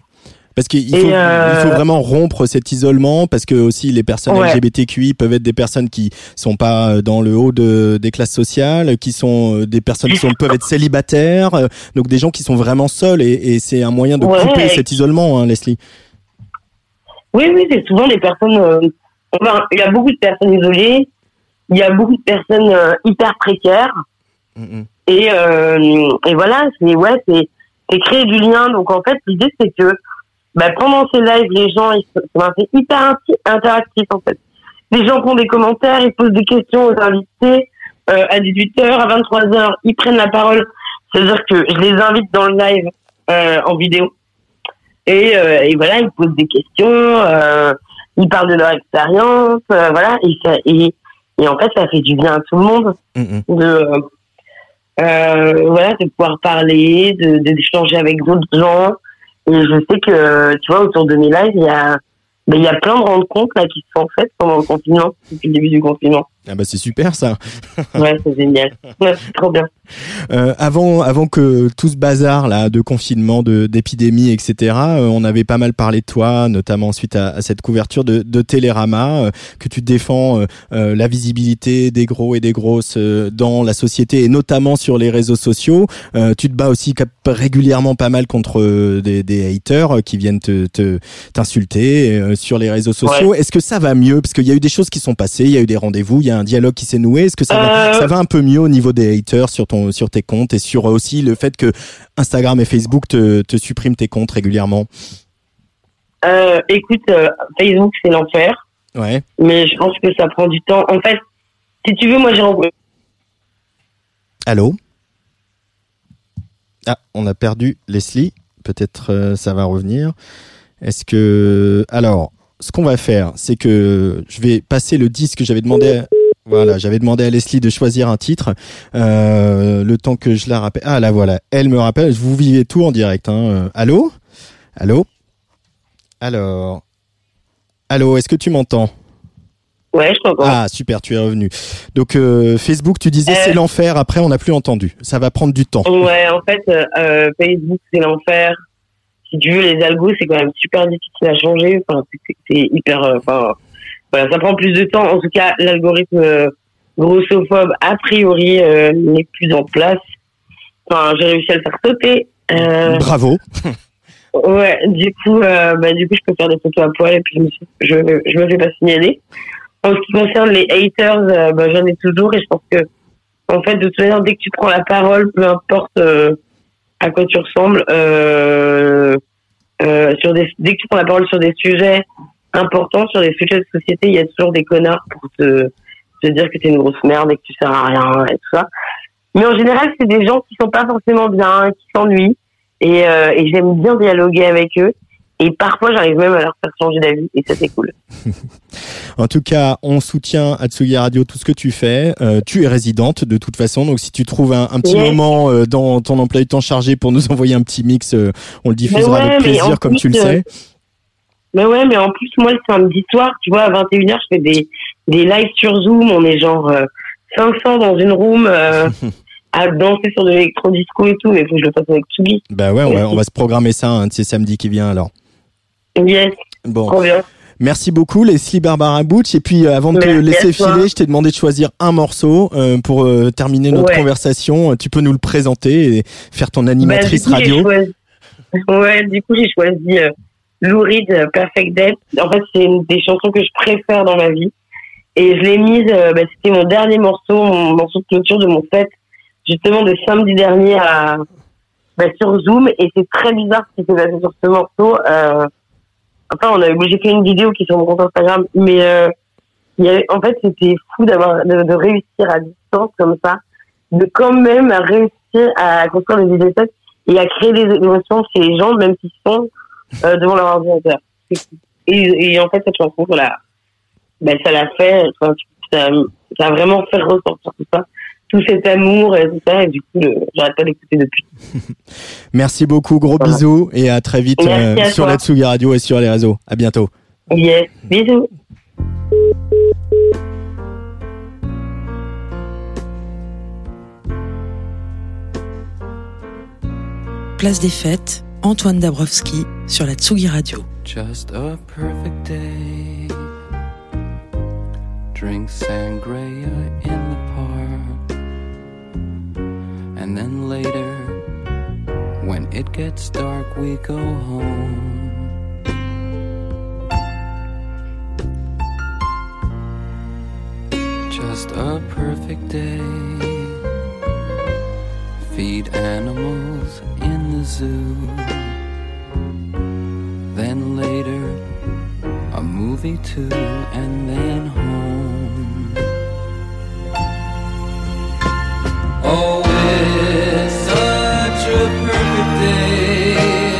Parce qu'il faut, euh, il faut vraiment rompre cet isolement parce que aussi les personnes Ouais. LGBTQI peuvent être des personnes qui sont pas dans le haut de, des classes sociales, qui sont euh, des personnes qui sont, peuvent être célibataires, euh, donc des gens qui sont vraiment seuls et, et c'est un moyen de Ouais. couper cet isolement, hein, Leslie. Oui, oui, c'est souvent des personnes. euh, enfin, il y a beaucoup de personnes isolées. Il y a beaucoup de personnes euh, hyper précaires. Mm, mm. Et, euh, et voilà, c'est ouais, c'est c'est créer du lien. Donc en fait, l'idée c'est que bah, pendant ces lives, les gens, ils, sont- enfin, c'est hyper interactif en fait. Les gens font des commentaires, ils posent des questions aux invités. Euh, à 18h, à 23h, ils prennent la parole. C'est-à-dire que je les invite dans le live euh, en vidéo. Et, euh, et voilà, ils posent des questions, euh, ils parlent de leur expérience, euh, voilà. Et, ça, et, et en fait, ça fait du bien à tout le monde Mm, mm. de euh, voilà de pouvoir parler de de- d'échanger avec d'autres gens et je sais que tu vois autour de mes lives il y a mais il y a plein de rencontres là qui se sont faites pendant le confinement depuis le début du confinement Ah bah c'est super ça. ouais c'est génial ouais, c'est trop bien Euh, avant, avant que tout ce bazar là de confinement, de d'épidémie, etc. euh, on avait pas mal parlé de toi, notamment suite à, à cette couverture de, de Télérama, euh, que tu défends euh, la visibilité des gros et des grosses dans la société et notamment sur les réseaux sociaux. Euh, tu te bats aussi régulièrement pas mal contre des, des haters qui viennent te te- t'insulter sur les réseaux sociaux. Est-ce que ça va mieux? Parce qu'il y a eu des choses qui sont passées, il y a eu des rendez-vous, il y a un dialogue qui s'est noué. Est-ce que ça, va, Euh, ça va un peu mieux au niveau des haters sur ton sur tes comptes et sur aussi le fait que Instagram et Facebook te, te suppriment tes comptes régulièrement? Euh, écoute euh, Facebook c'est l'enfer Ouais. mais je pense que ça prend du temps en fait si tu veux moi j'ai rencontré Allô? Ah, on a perdu Leslie. Peut-être euh, ça va revenir. Est-ce que alors, ce qu'on va faire, c'est que je vais passer le disque que j'avais demandé. À... Voilà, j'avais demandé à Leslie de choisir un titre. Euh, le temps que je la rappelle. Ah là voilà, elle me rappelle. Vous vivez tout en direct. Hein. Euh, Allô? Allô? Alors. Allô, est-ce que tu m'entends? Ouais je t'entends Ah super, tu es revenu. Donc euh, Facebook, tu disais Euh. c'est l'enfer. Après, on n'a plus entendu. Ça va prendre du temps. Ouais, en fait, Facebook, c'est l'enfer. Si tu veux, les algos, c'est quand même super difficile à changer. Enfin, c'est- hyper. Enfin, voilà, ça prend plus de temps. En tout cas, l'algorithme euh, grossophobe, a priori, euh, n'est plus en place. Enfin, j'ai réussi à le faire sauter. Euh, Bravo. ouais, du coup, euh, bah, du coup, je peux faire des photos à poil et puis je me, suis- je, je me fais pas signaler. En ce qui concerne les haters, euh, bah, j'en ai toujours et je pense que, en fait, de toute manière, dès que tu prends la parole, peu importe euh, à quoi tu ressembles, euh, euh, sur des, dès que tu prends la parole sur des sujets importants, sur des sujets de société, il y a toujours des connards pour te, te dire que t'es une grosse merde et que tu sers à rien et tout ça. Mais en général, c'est des gens qui sont pas forcément bien, qui s'ennuient et, euh, et j'aime bien dialoguer avec eux. Et parfois, j'arrive même à leur faire changer d'avis et ça, c'est cool. En tout cas, on soutient Atsugi Radio tout ce que tu fais. Euh, tu es résidente de toute façon, donc si tu trouves un, un petit Yes. moment euh, dans ton emploi du temps chargé pour nous envoyer un petit mix, euh, on le diffusera ouais, avec plaisir, comme tu le plus, euh, sais. Mais ouais, mais en plus, moi, le samedi soir, tu vois, à 21h, je fais des, des lives sur Zoom. On est genre euh, 500 dans une room euh, à danser sur de l'électro-disco et tout. Mais faut que je le fasse avec Tsugi. Bah ouais, on va, on va se programmer ça un de ces samedis qui vient alors. Yes, Bon, trop bien. merci beaucoup Leslie Barbara Butch. Et puis euh, avant de te Merci laisser filer, je t'ai demandé de choisir un morceau euh, pour euh, terminer notre Ouais. conversation. Tu peux nous le présenter et faire ton animatrice Bah, du coup, j'ai radio. choisi- Ouais, du coup, j'ai choisi euh, Lou Reed, Perfect Day. En fait, c'est une des chansons que je préfère dans ma vie. Et je l'ai mise, euh, bah, c'était mon dernier morceau, mon morceau de clôture de mon set, justement de samedi dernier à, bah, sur Zoom et c'est très bizarre ce qui s'est passé sur ce morceau. Euh, enfin, on a j'ai fait une vidéo qui est sur mon compte Instagram, mais euh, y avait, en fait, c'était fou d'avoir de, de, réussir à distance comme ça, de quand même réussir à construire des idées et à créer des émotions chez les gens, même s'ils sont euh, devant leur ordinateur. Et, et, en fait, cette chanson, voilà, ben, ça l'a fait, ça, ça, a vraiment fait ressortir tout ça tout cet amour et tout ça. Et du coup, j'arrête pas d'écouter depuis. Merci beaucoup, gros bisous et à très vite euh, sur la Tsugi Radio et sur les réseaux. À bientôt. Yes, bisous. Place des fêtes, Antoine Dabrowski sur la Tsugi Radio. Just a perfect day. Drink sangria in the park. And then later, when it gets dark, we go home. Just a perfect day. Feed animals in the zoo. Then later, a movie too, and then home. Oh, it's such a perfect day.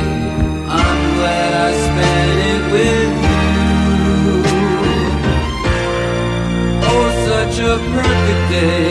I'm glad I spent it with you. Oh, such a perfect day.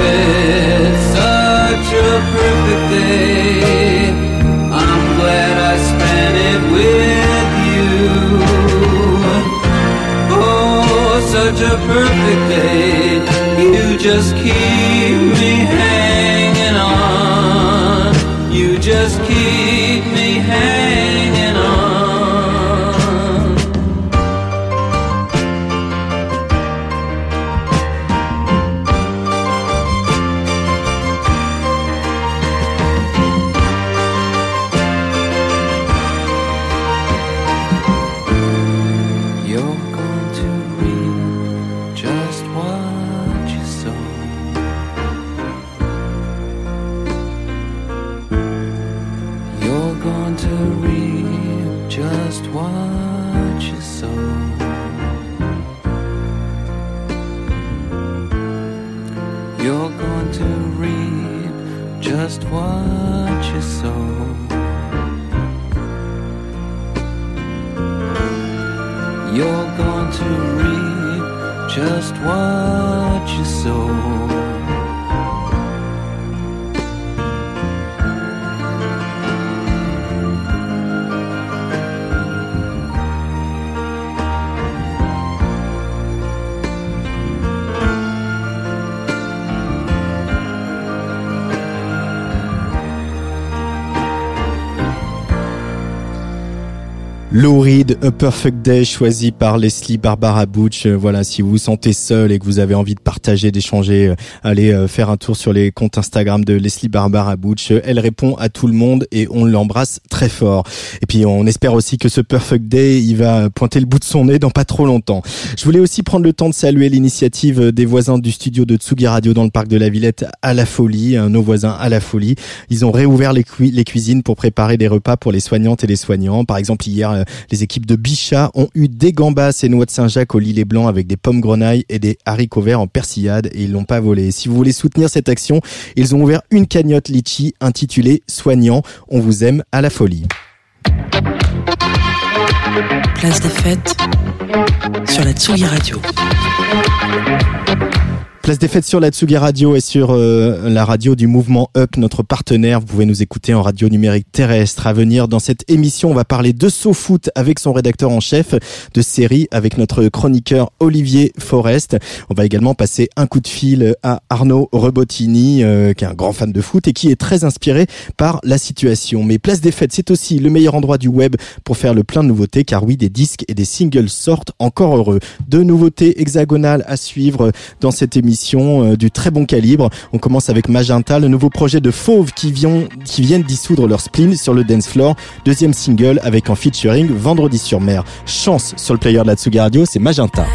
such a perfect day. I'm glad I spent it with you. Oh, such a perfect day. You just keep me hanging A Perfect Day, choisi par Leslie Barbara Butch. Euh, Voilà, si vous vous sentez seul et que vous avez envie de partager, d'échanger, euh, allez euh, faire un tour sur les comptes Instagram de Leslie Barbara Butch. Elle répond à tout le monde et on l'embrasse très fort. Et puis on espère aussi que ce Perfect Day, il va pointer le bout de son nez dans pas trop longtemps. Je voulais aussi prendre le temps de saluer l'initiative des voisins du studio de Tsugi Radio dans le parc de la Villette à la folie, nos voisins à la folie. Ils ont réouvert les, cui- les cuisines pour préparer des repas pour les soignantes et les soignants. Par exemple, hier, les équipes de Bichat ont eu des gambas et noix de Saint-Jacques au lilet blanc avec des pommes grenailles et des haricots verts en persillade et ils l'ont pas volé. Si vous voulez soutenir cette action, ils ont ouvert une cagnotte litchi intitulée Soignant. On vous aime à la folie. Place des fêtes sur la Tsugi Radio. Place des fêtes sur la Tsugi Radio et sur euh, la radio du mouvement Up, notre partenaire. Vous pouvez nous écouter en radio numérique terrestre. À venir dans cette émission, on va parler de SoFoot avec son rédacteur en chef, de série avec notre chroniqueur Olivier Forest. On va également passer un coup de fil à Arnaud Rebottini, euh, qui est un grand fan de foot et qui est très inspiré par la situation. Mais Place des fêtes, c'est aussi le meilleur endroit du web pour faire le plein de nouveautés, car oui, des disques et des singles sortent encore heureux. De nouveautés hexagonales à suivre dans cette émission euh, du très bon calibre. On commence avec Magenta, le nouveau projet de Fauve qui, vient, qui viennent dissoudre leur spleen sur le dance floor. Deuxième single avec en featuring Vendredi sur mer. Chance sur le player de la Tsuga Radio, c'est Magenta.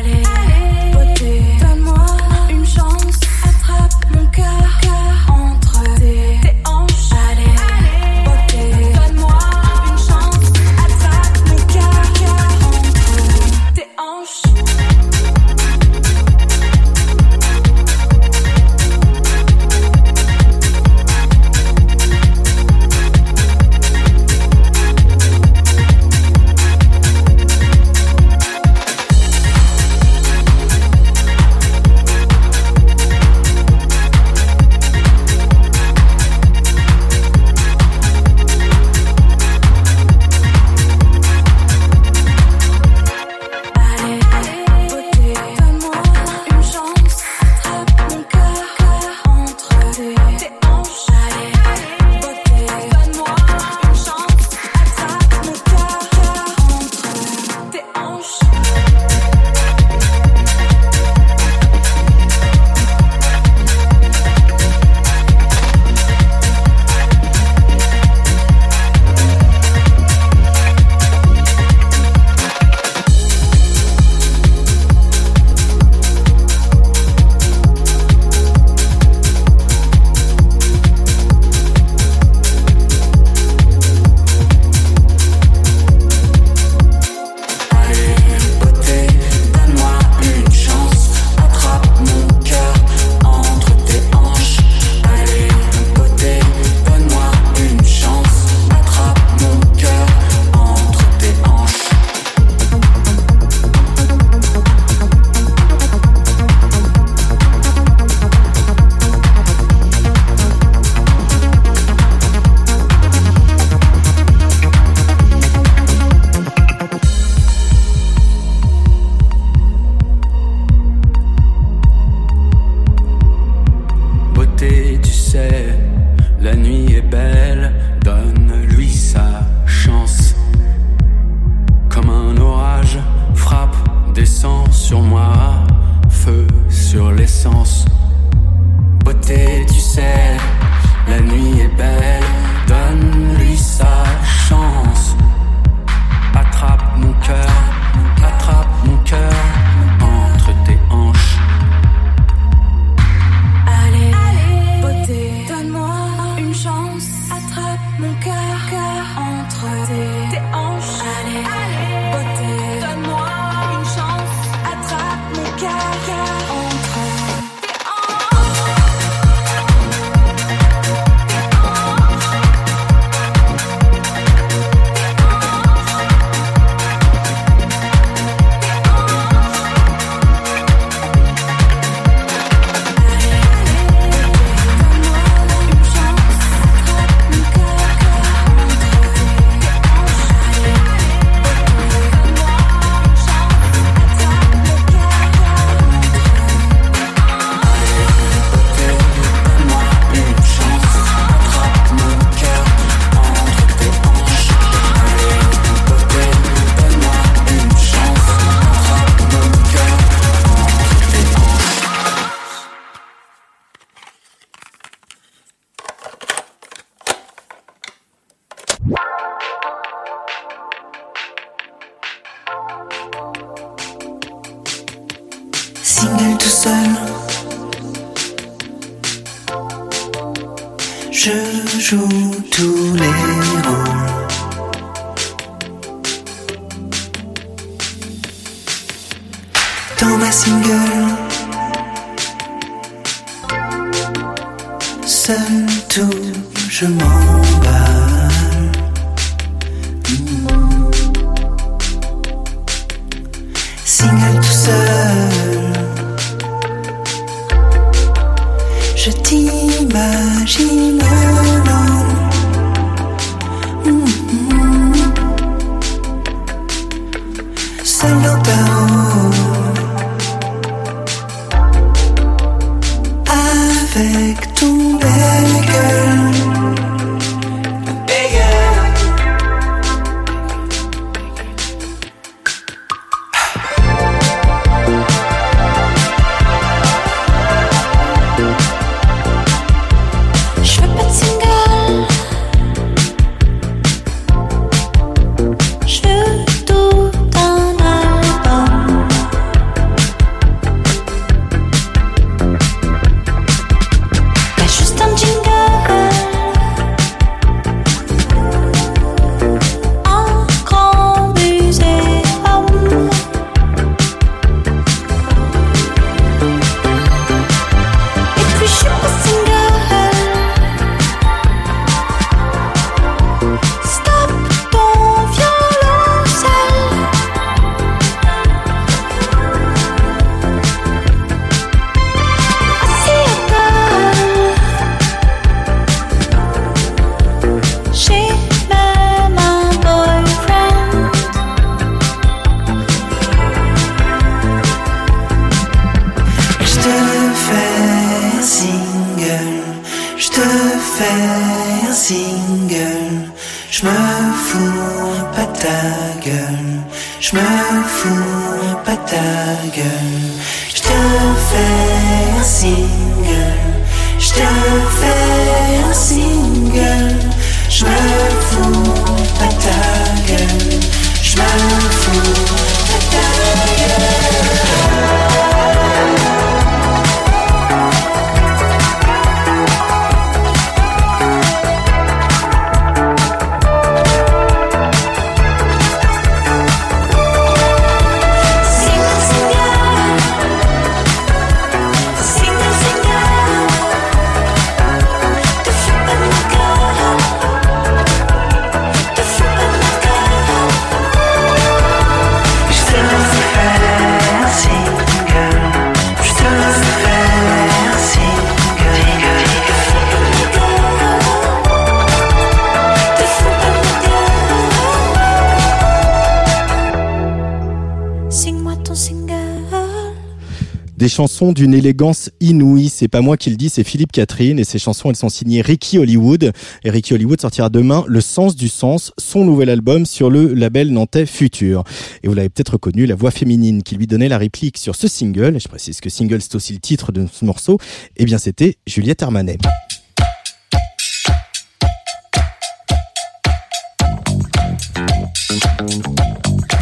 Chansons d'une élégance inouïe, c'est pas moi qui le dis, c'est Philippe Catherine et ces chansons elles sont signées Ricky Hollywood et Ricky Hollywood sortira demain Le Sens du Sens, son nouvel album sur le label nantais Futur. Et vous l'avez peut-être reconnu, la voix féminine qui lui donnait la réplique sur ce single, je précise que single c'est aussi le titre de ce morceau, eh bien c'était Juliette Armanet.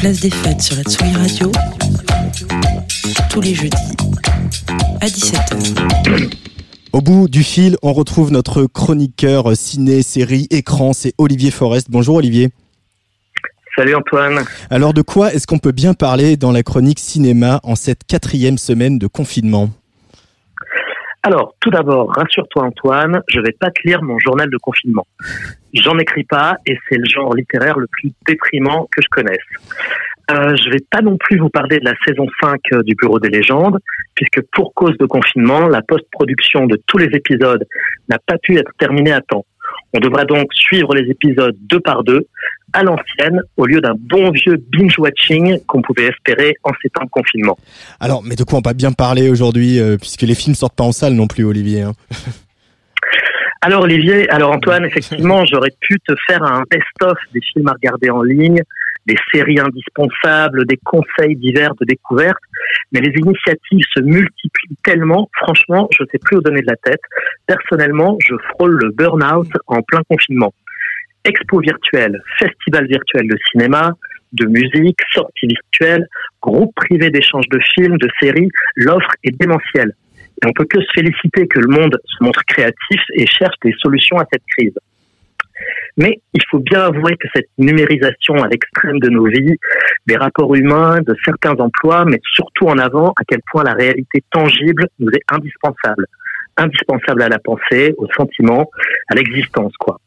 Place des fêtes sur la Tsugi Radio. Tous les jeudis à 17h. Au bout du fil, on retrouve notre chroniqueur ciné, série, écran, c'est Olivier Forest. Bonjour Olivier. Salut Antoine. Alors de quoi est-ce qu'on peut bien parler dans la chronique cinéma en cette quatrième semaine de confinement? Alors, tout d'abord, rassure-toi Antoine, je vais pas te lire mon journal de confinement. J'en écris pas et c'est le genre littéraire le plus déprimant que je connaisse. Euh, je vais pas non plus vous parler de la saison 5 du Bureau des légendes, puisque pour cause de confinement, la post-production de tous les épisodes n'a pas pu être terminée à temps. On devra donc suivre les épisodes deux par deux, à l'ancienne, au lieu d'un bon vieux binge-watching qu'on pouvait espérer en ces temps de confinement. Alors, mais de quoi on va bien parler aujourd'hui, euh, puisque les films sortent pas en salle non plus, Olivier hein? Alors Olivier, alors Antoine, effectivement, j'aurais pu te faire un best-of des films à regarder en ligne, des séries indispensables, des conseils divers de découverte, mais les initiatives se multiplient tellement, franchement, je ne sais plus où donner de la tête. Personnellement, je frôle le burn-out en plein confinement. Expo virtuelle, festival virtuel de cinéma, de musique, sorties virtuelles, groupe privé d'échange de films, de séries, l'offre est démentielle. Et on peut que se féliciter que le monde se montre créatif et cherche des solutions à cette crise. Mais il faut bien avouer que cette numérisation à l'extrême de nos vies, des rapports humains, de certains emplois, met surtout en avant à quel point la réalité tangible nous est indispensable. Indispensable à la pensée, au sentiment, à l'existence, quoi.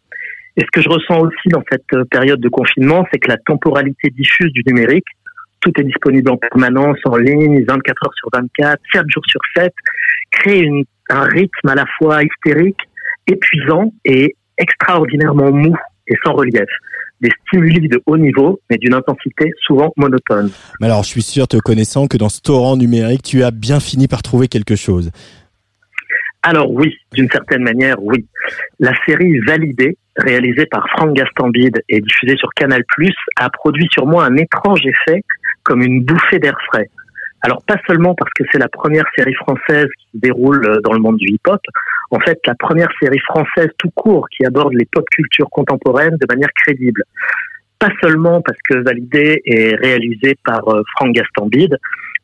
Et ce que je ressens aussi dans cette euh, période de confinement, c'est que la temporalité diffuse du numérique, tout est disponible en permanence, en ligne, 24 heures sur 24, 7 jours sur 7, crée une, un rythme à la fois hystérique épuisant et extraordinairement mou et sans relief. Des stimuli de haut niveau, mais d'une intensité souvent monotone. Mais alors, je suis sûr, te connaissant, que dans ce torrent numérique, tu as bien fini par trouver quelque chose. Alors oui, d'une certaine manière, oui. La série Validée, réalisée par Franck Gastambide et diffusée sur Canal+, a produit sur moi un étrange effet comme une bouffée d'air frais. Alors pas seulement parce que c'est la première série française qui se déroule euh, dans le monde du hip-hop, en fait la première série française tout court qui aborde les pop cultures contemporaines de manière crédible. Pas seulement parce que Validé est réalisé par euh, Franck Gastambide,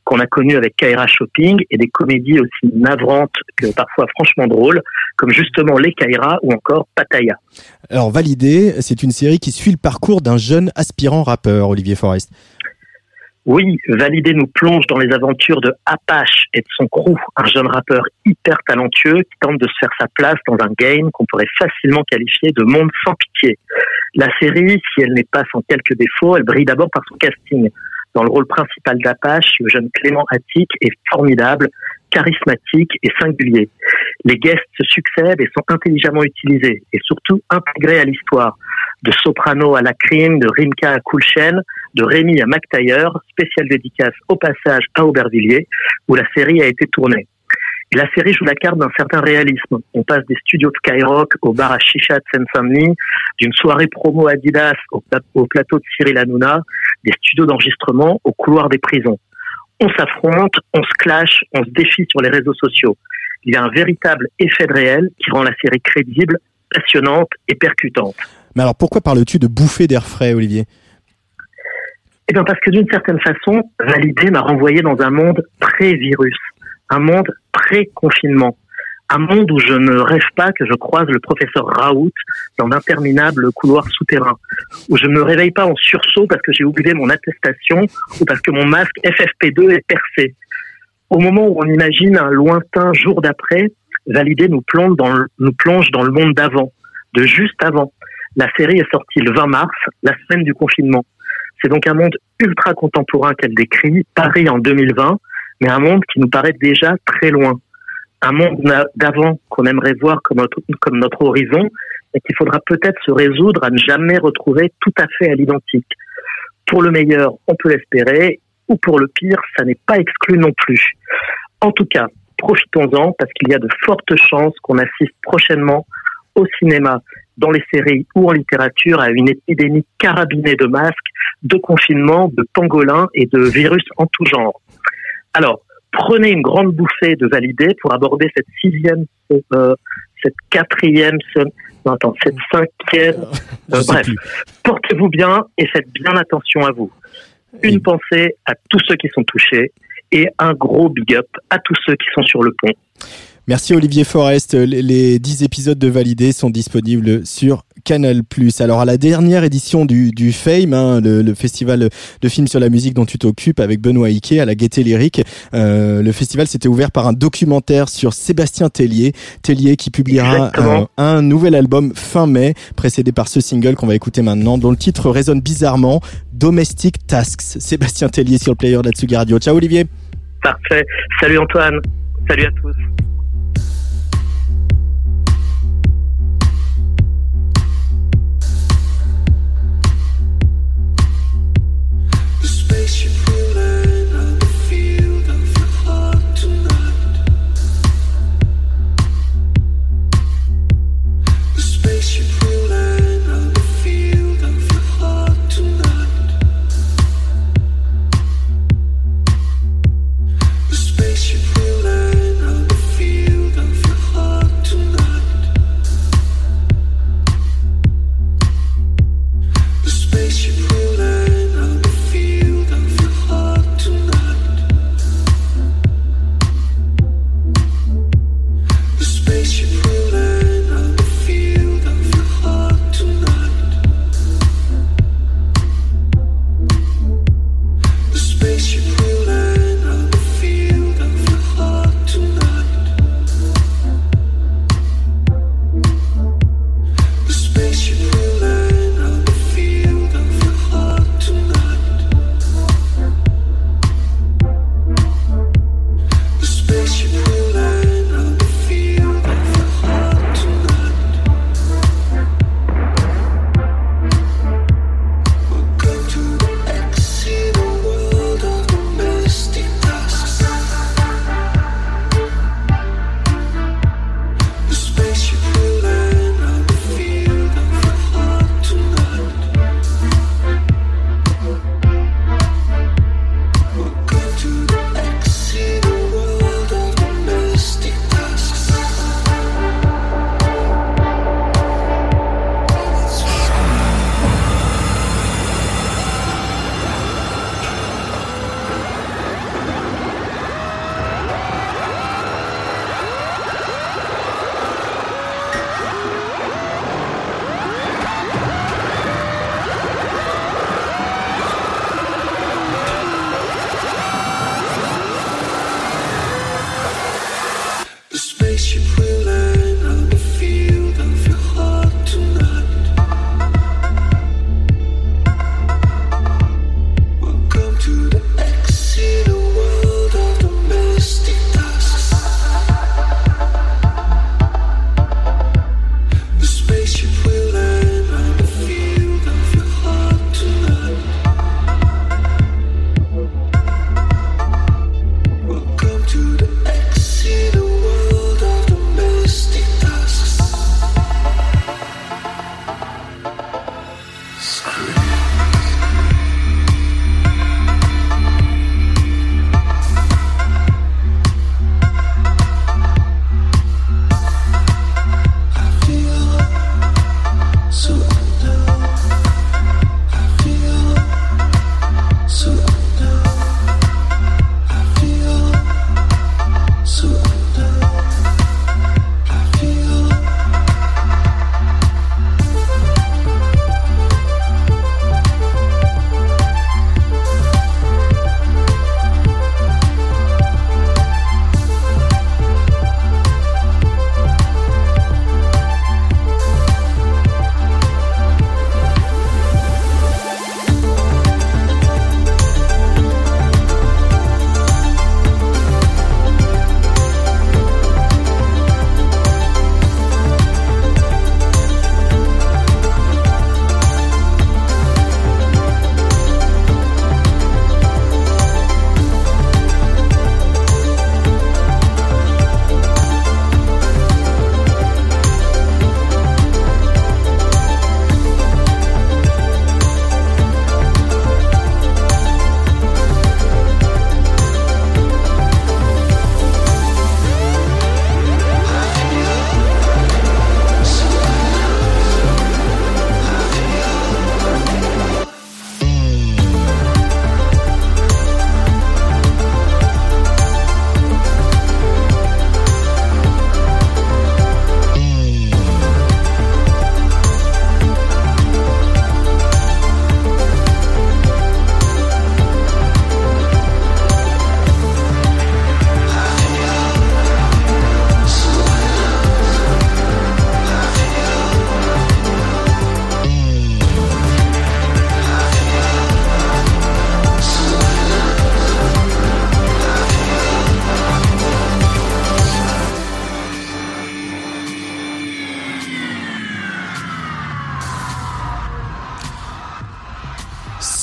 qu'on a connu avec Kaira Shopping et des comédies aussi navrantes que parfois franchement drôles, comme justement Les Kaira ou encore Pattaya. Alors, Validé, c'est une série qui suit le parcours d'un jeune aspirant rappeur, Olivier Forest. Oui, Validé nous plonge dans les aventures de Apache et de son crew, un jeune rappeur hyper talentueux qui tente de se faire sa place dans un game qu'on pourrait facilement qualifier de monde sans pitié. La série, si elle n'est pas sans quelques défauts, elle brille d'abord par son casting. Dans le rôle principal d'Apache, le jeune Clément Attic est formidable, charismatique et singulier. Les guests se succèdent et sont intelligemment utilisés et surtout intégrés à l'histoire. De Soprano à la crime, de Rimka à Coolchen, de Rémi à McTayer, spéciale dédicace au passage à Aubervilliers, où la série a été tournée. La série joue la carte d'un certain réalisme. On passe des studios de Skyrock au bar à Chicha de Seine-Saint-Denis, d'une soirée promo Adidas au plateau de Cyril Hanouna, des studios d'enregistrement au couloir des prisons. On s'affronte, on se clash, on se défie sur les réseaux sociaux. Il y a un véritable effet de réel qui rend la série crédible, passionnante et percutante. Mais alors, pourquoi parles-tu de bouffée d'air frais, Olivier? Eh bien parce que d'une certaine façon, Validé m'a renvoyé dans un monde pré-virus, un monde pré-confinement, un monde où je ne rêve pas que je croise le professeur Raoult dans d'interminables couloirs souterrains, où je ne me réveille pas en sursaut parce que j'ai oublié mon attestation ou parce que mon masque FFP2 est percé. Au moment où on imagine un lointain jour d'après, Validé nous plonge dans le, nous plonge dans le monde d'avant, de juste avant. La série est sortie le 20 mars, la semaine du confinement. C'est donc un monde ultra contemporain qu'elle décrit, Paris en 2020, mais un monde qui nous paraît déjà très loin. Un monde d'avant qu'on aimerait voir comme notre, comme notre horizon, et qu'il faudra peut-être se résoudre à ne jamais retrouver tout à fait à l'identique. Pour le meilleur, on peut l'espérer, ou pour le pire, ça n'est pas exclu non plus. En tout cas, profitons-en parce qu'il y a de fortes chances qu'on assiste prochainement au cinéma, dans les séries ou en littérature à une épidémie carabinée de masques, de confinement, de pangolins et de virus en tout genre. Alors, prenez une grande bouffée de validé pour aborder cette sixième, euh, cette quatrième, non, attends, cette cinquième, euh, sais bref, portez-vous bien et faites bien attention à vous. Une pensée à tous ceux qui sont touchés et un gros big up à tous ceux qui sont sur le pont. Merci Olivier Forest. Les- Les 10 épisodes de Validé sont disponibles sur Canal+. Alors à la dernière édition du, du Fame, hein, le, le festival de films sur la musique dont tu t'occupes avec Benoît Ike à la Gaieté Lyrique, euh, le festival s'était ouvert par un documentaire sur Sébastien Tellier, Tellier qui publiera un, un nouvel album fin mai, précédé par ce single qu'on va écouter maintenant, dont le titre résonne bizarrement, Domestic Tasks. Sébastien Tellier sur le player de la Tsugi Radio. Ciao Olivier. Parfait. Salut Antoine. Salut à tous.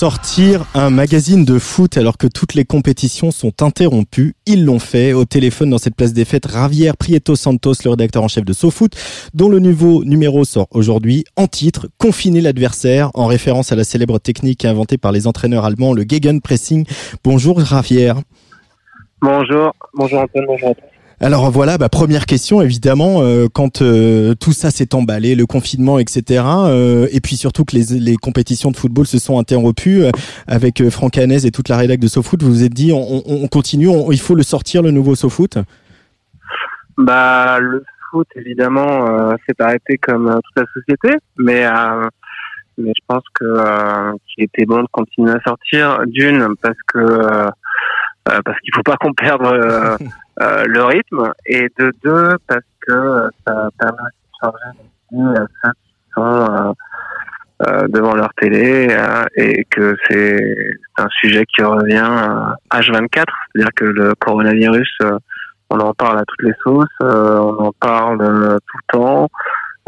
Sortir un magazine de foot alors que toutes les compétitions sont interrompues, ils l'ont fait. Au téléphone dans cette place des fêtes, Javier Prieto Santos, le rédacteur en chef de SoFoot, dont le nouveau numéro sort aujourd'hui en titre Confiner l'adversaire, en référence à la célèbre technique inventée par les entraîneurs allemands, le Gegenpressing. Bonjour Javier. Bonjour, bonjour Antoine, bonjour à tous. Alors voilà, bah, première question évidemment, euh, quand euh, tout ça s'est emballé, le confinement, etc. euh, et puis surtout que les, les compétitions de football se sont interrompues euh, avec Franck Hanez et toute la rédac de SoFoot, vous vous êtes dit on, on- on continue, on- il faut le sortir le nouveau SoFoot? Bah, le foot, évidemment, s'est arrêté comme toute la société, mais, mais je pense que qu'il était bon de continuer à sortir. D'une, parce que euh, parce qu'il faut pas qu'on perde euh, euh, le rythme, et de deux, parce que euh, ça permet de changer les à ceux qui sont euh, devant leur télé et que c'est un sujet qui revient euh, H24, c'est-à-dire que le coronavirus euh, on en parle à toutes les sauces, euh, on en parle tout le temps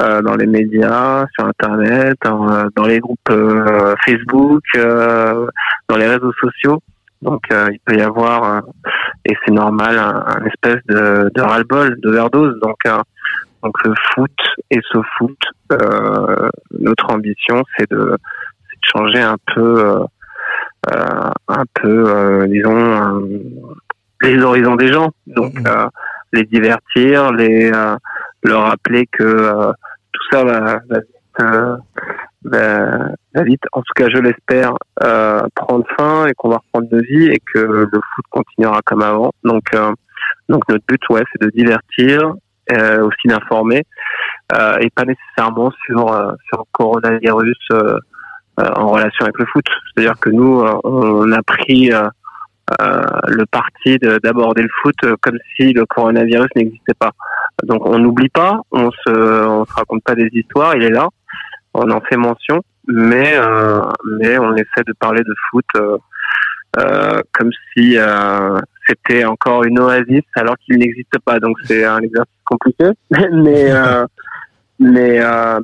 euh, dans les médias, sur Internet, dans, euh, dans les groupes euh, Facebook, euh, dans les réseaux sociaux. Donc euh, il peut y avoir, euh, et c'est normal, un, un espèce de, de ras-le-bol, d'overdose. Donc, euh, donc le foot et ce foot, euh, notre ambition, c'est de, de changer un peu, euh, euh, un peu, euh, disons, euh, les horizons des gens. Donc euh, les divertir, les euh, leur rappeler que euh, tout ça va, va vite, euh, va- vite, en tout cas je l'espère, euh, prendre fin et qu'on va reprendre de vie et que le foot continuera comme avant. Donc euh, donc notre but ouais c'est de divertir, euh, aussi d'informer euh, et pas nécessairement sur euh, sur le coronavirus euh, en relation avec le foot. C'est-à-dire que nous on a pris le parti de- d'aborder le foot comme si le coronavirus n'existait pas. Donc on n'oublie pas, on se, on se raconte pas des histoires, il est là, on en fait mention, mais euh, mais on essaie de parler de foot euh, euh, comme si c'était encore une oasis alors qu'il n'existe pas. Donc c'est un exercice compliqué, mais mais euh,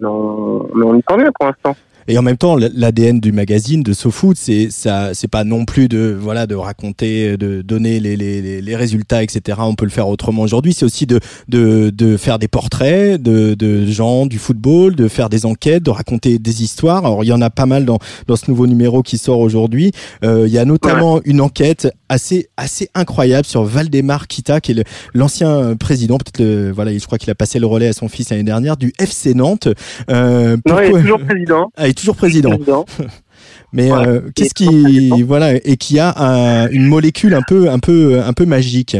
mais on y parvient pour l'instant. Et en même temps, l'ADN du magazine de SoFoot, c'est ça, c'est pas non plus de voilà de raconter, de donner les, les, les- résultats, etc. On peut le faire autrement aujourd'hui. C'est aussi de, de de faire des portraits de, de gens du football, de faire des enquêtes, de raconter des histoires. Alors il y en a pas mal dans dans ce nouveau numéro qui sort aujourd'hui. Euh, il y a notamment une enquête assez assez incroyable sur Valdemar Kita, qui est l'ancien président, peut-être le voilà, je crois qu'il a passé le relais à son fils l'année dernière du FC Nantes. Euh, Non, il est pourquoi- toujours président. ah, il est toujours président. Mais Ouais. euh, qu'est-ce qui voilà et qui a un- une molécule un peu un peu un peu magique.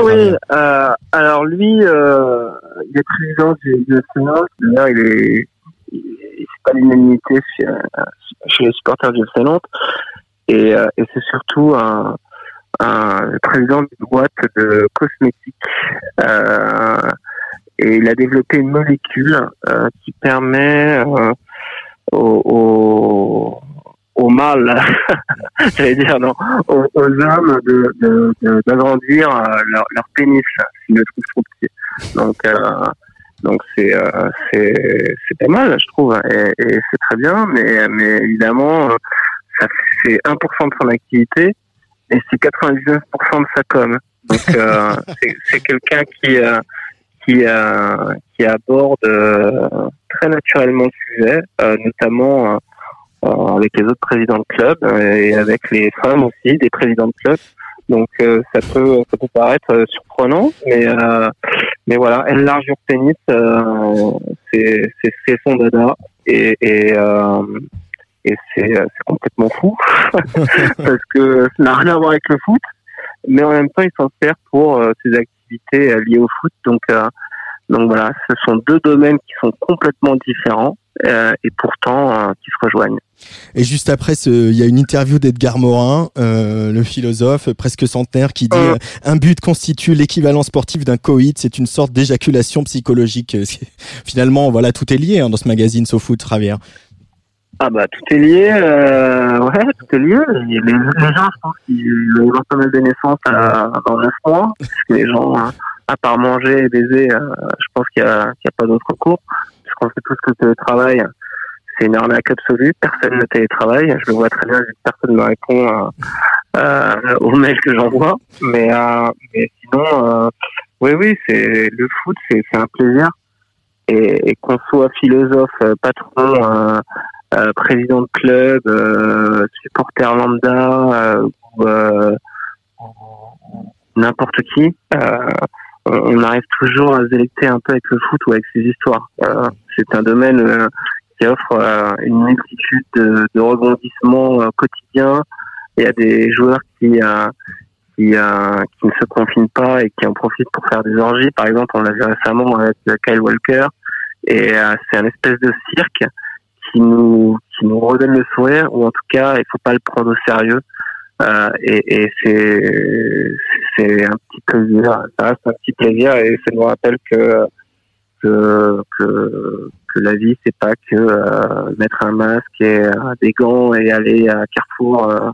Oui, euh, alors lui, euh, il est président du, du Sénat. D'ailleurs, il est, c'est pas l'unanimité chez, chez les supporters du FC Nantes. Et, et c'est surtout un, un président d'une boîte de cosmétiques. Et il a développé une molécule qui permet aux, aux, aux mâles, j'allais dire non, aux, aux hommes de, de, de- d'agrandir euh, leur, leur pénis s'ils le trouvent trop petit. Donc euh, donc c'est euh, c'est pas mal, je trouve, et, et c'est très bien, mais mais évidemment ça fait 1% de son activité et c'est 99% de sa com. Donc euh, c'est, c'est quelqu'un qui euh, qui euh, qui aborde euh, très naturellement le sujet, euh, notamment euh, euh, avec les autres présidents de club euh, et avec les femmes aussi des présidents de club. Donc ça peut ça peut paraître surprenant, mais mais voilà, elle large tennis, c'est c'est son dada et et et c'est complètement fou parce que ça n'a rien à voir avec le foot, mais en même temps il s'en sert pour euh, ses activités euh, liées au foot. Donc euh, donc voilà, ce sont deux domaines qui sont complètement différents euh, et pourtant euh, qui se rejoignent. Et juste après, il y a une interview d'Edgar Morin, euh, le philosophe presque centenaire, qui dit un but constitue l'équivalent sportif d'un coït. C'est une sorte d'éjaculation psychologique. Finalement, voilà, tout est lié hein, dans ce magazine SoFoot, Javier. Ah bah tout est lié, euh, ouais, tout est lié. Les, gens, je pense qu'ils avoir pas mal de naissances à- dans 9 mois, parce que les gens, hein, à part manger et baiser, euh, je pense qu'il y a, a pas d'autre cours, parce qu'on sait tous que le travail, c'est une arnaque absolue. Personne ne télétravaille. Je le vois très bien, personne ne répond euh, euh, aux mails que j'envoie. Mais, euh, mais sinon, euh, oui, oui, c'est le foot, c'est un plaisir. Et, et qu'on soit philosophe, euh, patron, euh, euh, président de club, euh, supporter lambda euh, ou euh, n'importe qui, euh, on, arrive toujours à se délecter un peu avec le foot ou avec ses histoires. Euh, c'est un domaine euh, qui offre euh, une multitude de, de rebondissements euh, quotidiens. Il y a des joueurs qui, euh, qui, euh, qui ne se confinent pas et qui en profitent pour faire des orgies. Par exemple, on l'a vu récemment avec euh, Kyle Walker. Et euh, c'est un espèce de cirque qui nous, qui nous redonne le sourire, ou en tout cas, il faut pas le prendre au sérieux. Euh, et et c'est c'est un petit plaisir, ça reste un petit plaisir et ça nous rappelle que que que, que la vie c'est pas que euh, mettre un masque et euh, des gants et aller à Carrefour euh,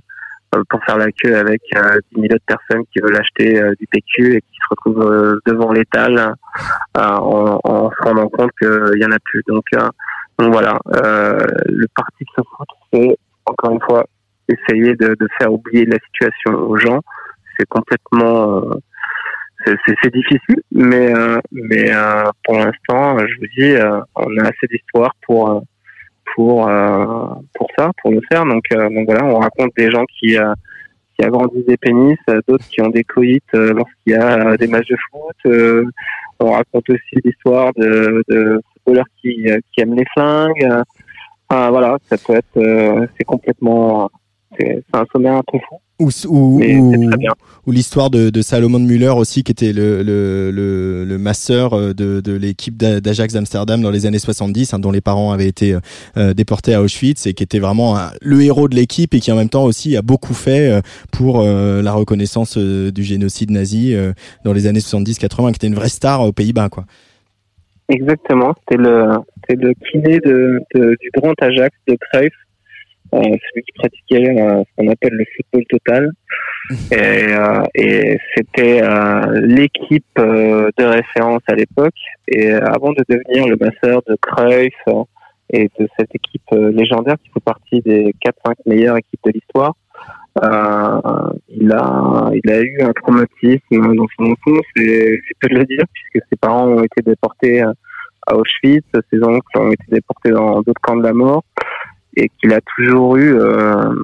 euh, pour faire la queue avec euh, 10 000 autres personnes qui veulent acheter du PQ et qui se retrouvent devant l'étal en, en se rendant compte qu'il y en a plus. Donc, donc voilà, euh, le parti de ce foot, c'est encore une fois essayer de, faire oublier la situation aux gens. C'est complètement, euh, c'est- difficile, mais euh, mais euh, pour l'instant, je vous dis, euh, on a assez d'histoires pour pour pour ça, pour le faire. Donc donc voilà, on raconte des gens qui qui agrandissent des pénis, d'autres qui ont des coïts lorsqu'il y a des matchs de foot. On raconte aussi l'histoire de, de footballeurs qui, euh, qui aiment les flingues. voilà, ça peut être, euh, c'est complètement, c'est un sommet fou. Ou, ou, l'histoire de, de Salomon Müller aussi, qui était le, le, le, le masseur euh, de, de l'équipe d'A- d'Ajax d'Amsterdam dans les années 70, hein, dont les parents avaient été euh, déportés à Auschwitz et qui était vraiment un- le héros de l'équipe et qui en même temps aussi a beaucoup fait euh, pour euh, la reconnaissance euh, du génocide nazi euh, dans les années 70-80, qui était une vraie star aux Pays-Bas. quoi. Exactement, c'était le, le kiné de, de- du grand Ajax de Cruyff, euh, celui qui pratiquait euh, ce qu'on appelle le football total. Et, euh, et c'était euh, l'équipe euh, de référence à l'époque. Et euh, avant de devenir le masseur de Cruyff euh, et de cette équipe euh, légendaire qui fait partie des 4-5 meilleures équipes de l'histoire, euh, il a il a eu un traumatisme dans son enfance, c'est c'est peu de le dire puisque ses parents ont été déportés à Auschwitz, ses oncles ont été déportés dans d'autres camps de la mort et qu'il a toujours eu euh,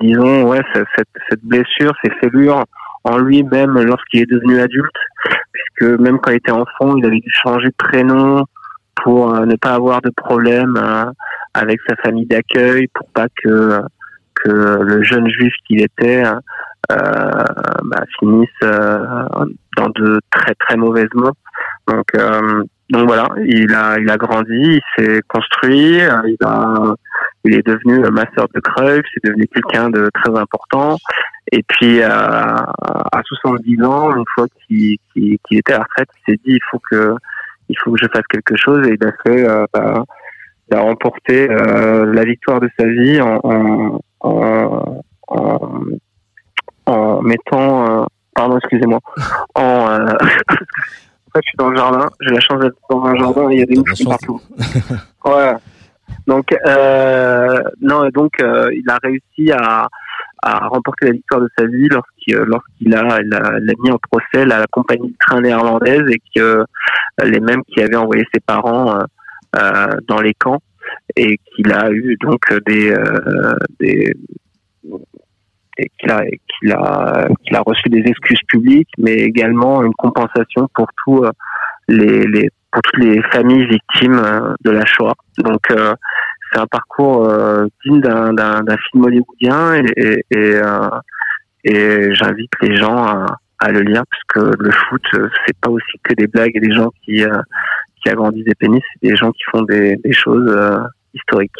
disons ouais ce- cette, blessure, ces fêlures en lui-même lorsqu'il est devenu adulte puisque même quand il était enfant, il avait dû changer de prénom pour euh, ne pas avoir de problème euh, avec sa famille d'accueil, pour pas que que le jeune juif qu'il était bah, finisse dans de très très mauvaises mains. Donc euh, donc voilà, il a il a grandi, il s'est construit, euh, il a il est devenu master de Cruyff, c'est devenu quelqu'un de très important. Et puis euh, à 70 ans, une fois qu'il qu'il- qu'il était à la retraite, il s'est dit il faut que il faut que je fasse quelque chose et il a fait euh, bah, il a remporté la victoire de sa vie en en, en, en, en mettant pardon excusez-moi en euh, je suis dans le jardin. J'ai la chance d'être dans un jardin et il y a des mouches partout. Ouais. Donc euh, non et donc euh, il a réussi à à remporter la victoire de sa vie lorsqu'il lorsqu'il a, il a, il a mis en procès la, la compagnie de train néerlandaise et que euh, les mêmes qui avaient envoyé ses parents euh, euh, dans les camps et qu'il a eu donc des euh, qu'il a qu'il a qu'il a reçu des excuses publiques mais également une compensation pour tous euh, les, les pour toutes les familles victimes euh, de la Shoah. Donc euh, c'est un parcours euh, digne d'un d'un d'un film hollywoodien et et, euh, et j'invite les gens à, à le lire parce que le foot euh, c'est pas aussi que des blagues et des gens qui qui agrandissent des pénis c'est des gens qui font des, des choses historiques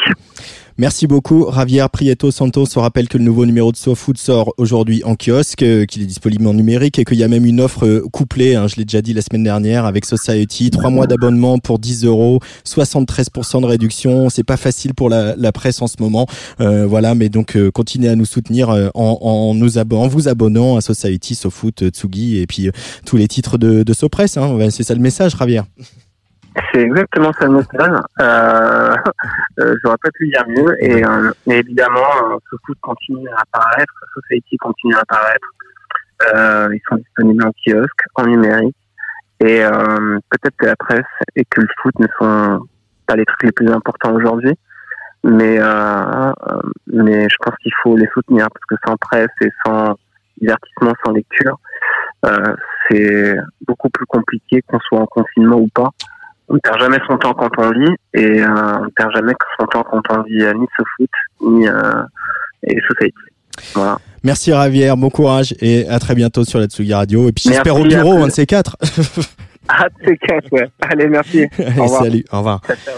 Merci beaucoup, Javier Prieto Santos. On rappelle que le nouveau numéro de SoFood sort aujourd'hui en kiosque, euh, qu'il est disponible en numérique et qu'il y a même une offre euh, couplée, hein, je l'ai déjà dit la semaine dernière, avec Society. Trois mois d'abonnement pour 10 euros, 73% de réduction. C'est pas facile pour la, presse en ce moment. Euh, voilà, mais donc euh, continuez à nous soutenir en, nous abo- en vous abonnant à Society, SoFoot, euh, Tsugi et puis tous les titres de, de SoPress. Hein. C'est ça le message, Javier. C'est exactement ça message. Euh, euh, J'aurais pas pu dire mieux. Et, euh, évidemment, euh, ce foot continue à apparaître, Society continue à apparaître. Euh, ils sont disponibles en kiosque, en numérique. Et euh, peut-être que la presse et que le foot ne sont pas les trucs les plus importants aujourd'hui. Mais, euh, mais je pense qu'il faut les soutenir parce que sans presse et sans divertissement, sans lecture, c'est beaucoup plus compliqué qu'on soit en confinement ou pas. On ne perd jamais son temps quand on lit et euh, on ne perd jamais son temps quand on lit euh, ni ce foot ni euh, et Society. Voilà. Merci Ravière, bon courage et à très bientôt sur la Tsugi Radio. Et puis j'espère au bureau, un de ces quatre. Ah, c'est cash, ouais. Allez, merci. Allez, Au revoir. salut, au revoir. Ciao, ciao.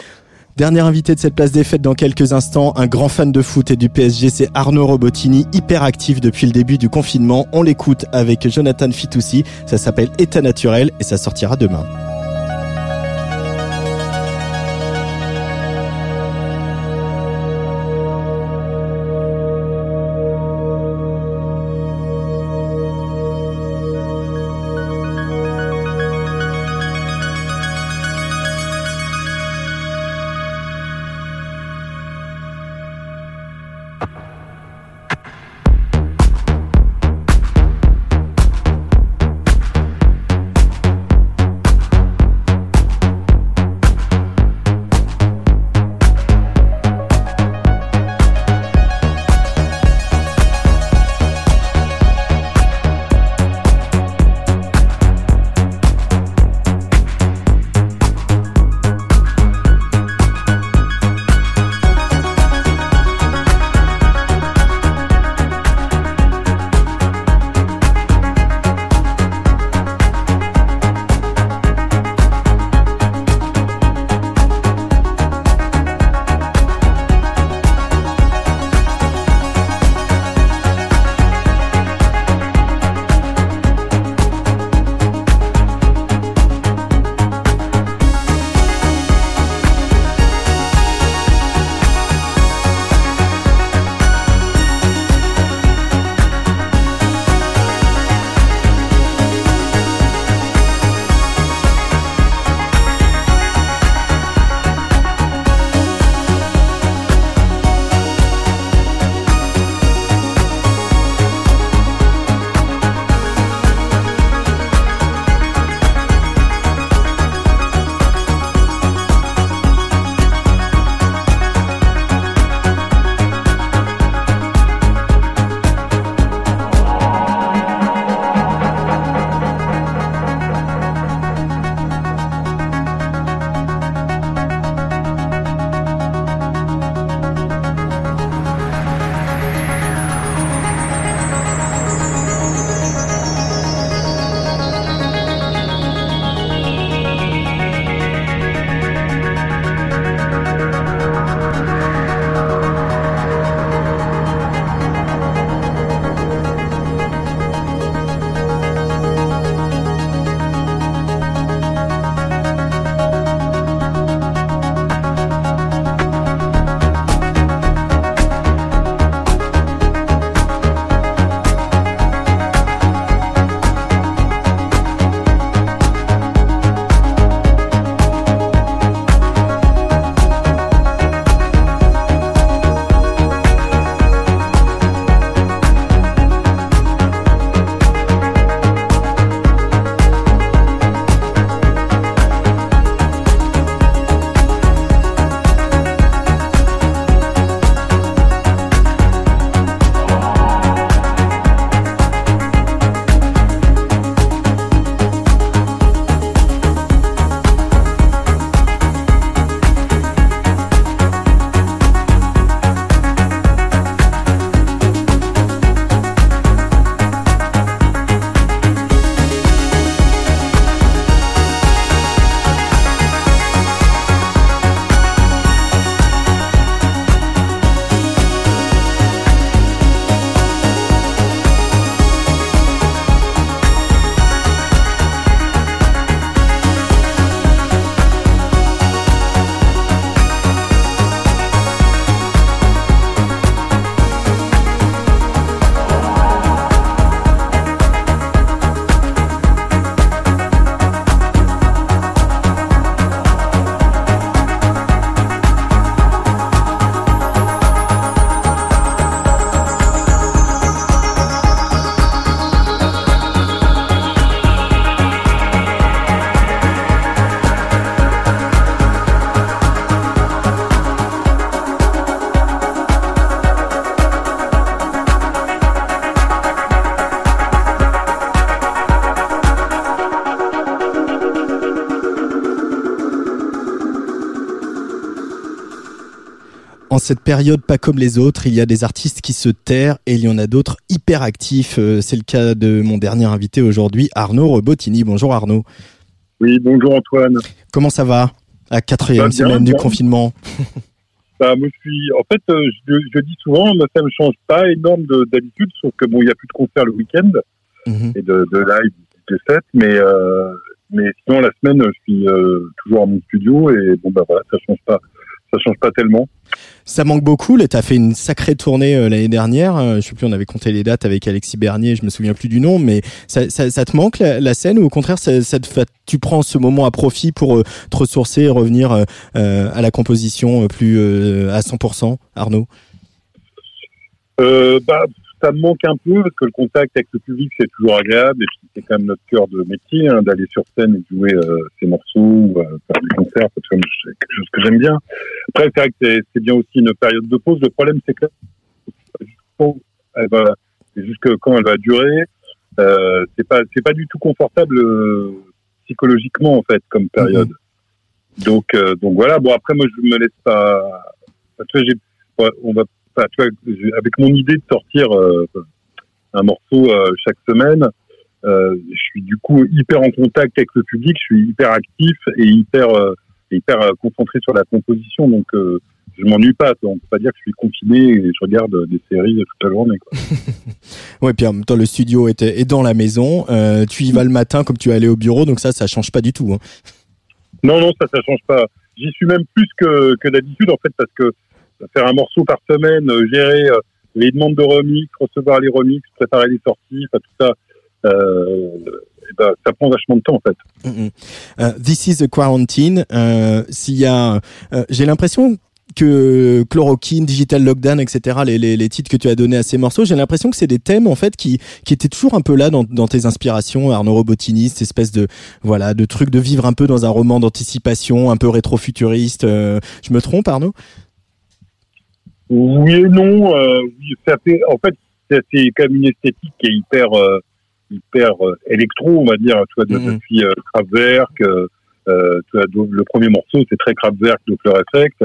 Dernier invité de cette place des fêtes dans quelques instants, un grand fan de foot et du PSG, c'est Arnaud Robotini, hyper actif depuis le début du confinement. On l'écoute avec Jonathan Fitoussi, ça s'appelle État naturel et ça sortira demain. En cette période pas comme les autres, il y a des artistes qui se terrent et il y en a d'autres hyper actifs. Euh, C'est le cas de mon dernier invité aujourd'hui, Arnaud Robotini. Bonjour Arnaud. Oui, bonjour Antoine. Comment ça va à quatrième Bah, semaine du confinement? Bah, moi, je suis, en fait, euh, je, je dis souvent, moi, ça me change pas énorme de- d'habitude, sauf que bon, il y a plus de concerts le week-end Mhm. et de, de live de set, mais euh, mais sinon la semaine, je suis euh, toujours à mon studio et bon bah voilà, ça change pas, ça change pas tellement. Ça manque beaucoup. Là, t'as fait une sacrée tournée euh, l'année dernière. Euh, je sais plus, on avait compté les dates avec Alexis Bernier. Je me souviens plus du nom, mais ça, ça, ça te manque la, la scène ou au contraire, ça, ça te fait- tu prends ce moment à profit pour euh, te ressourcer et revenir euh, à la composition plus à 100%, Arnaud? Bah, ça me manque un peu parce que le contact avec le public c'est toujours agréable et puis c'est quand même notre cœur de métier hein, d'aller sur scène et jouer euh, ses morceaux, ou, euh, faire du concert, parce que moi, c'est quelque chose que j'aime bien. Après c'est vrai que c'est- bien aussi une période de pause. Le problème c'est que elle va, c'est juste que quand elle va durer, euh, c'est pas c'est pas du tout confortable euh, psychologiquement en fait comme période. Donc euh, donc voilà. Bon après moi je me laisse pas. j'ai on va tu vois, avec mon idée de sortir euh, un morceau euh, chaque semaine, euh, je suis du coup hyper en contact avec le public, je suis hyper actif et hyper hyper concentré sur la composition. Donc euh, je m'ennuie pas. On peut pas dire que je suis confiné et je regarde des séries toute la journée. Quoi. Ouais, puis en même temps, le studio est, est dans la maison. Euh, tu y vas le matin comme tu allais au bureau, donc ça, ça change pas du tout. hein. Non, non, ça, ça change pas. J'y suis même plus que, que d'habitude, en fait, parce que faire un morceau par semaine, euh, gérer euh, les demandes de remix, recevoir les remix, préparer les sorties, tout ça, euh, ben, ça prend vachement de temps, en fait. Mhm. Euh, This is the quarantine. S'il y a, j'ai l'impression que chloroquine, digital lockdown, etc. Les, les, les titres que tu as donnés à ces morceaux, j'ai l'impression que c'est des thèmes en fait qui qui étaient toujours un peu là dans, dans tes inspirations, Arnaud Robotini, cette espèce de voilà de truc de vivre un peu dans un roman d'anticipation, un peu rétro-futuriste. Je me trompe, Arnaud? Oui et non. Euh, oui, ça fait, en fait, c'est quand même une esthétique qui est hyper, euh, hyper euh, électro, on va dire. Tu vois, Mhm. depuis euh, Kraftwerk, euh, euh, tu vois, le premier morceau, c'est très Kraftwerk, Doppler Effect.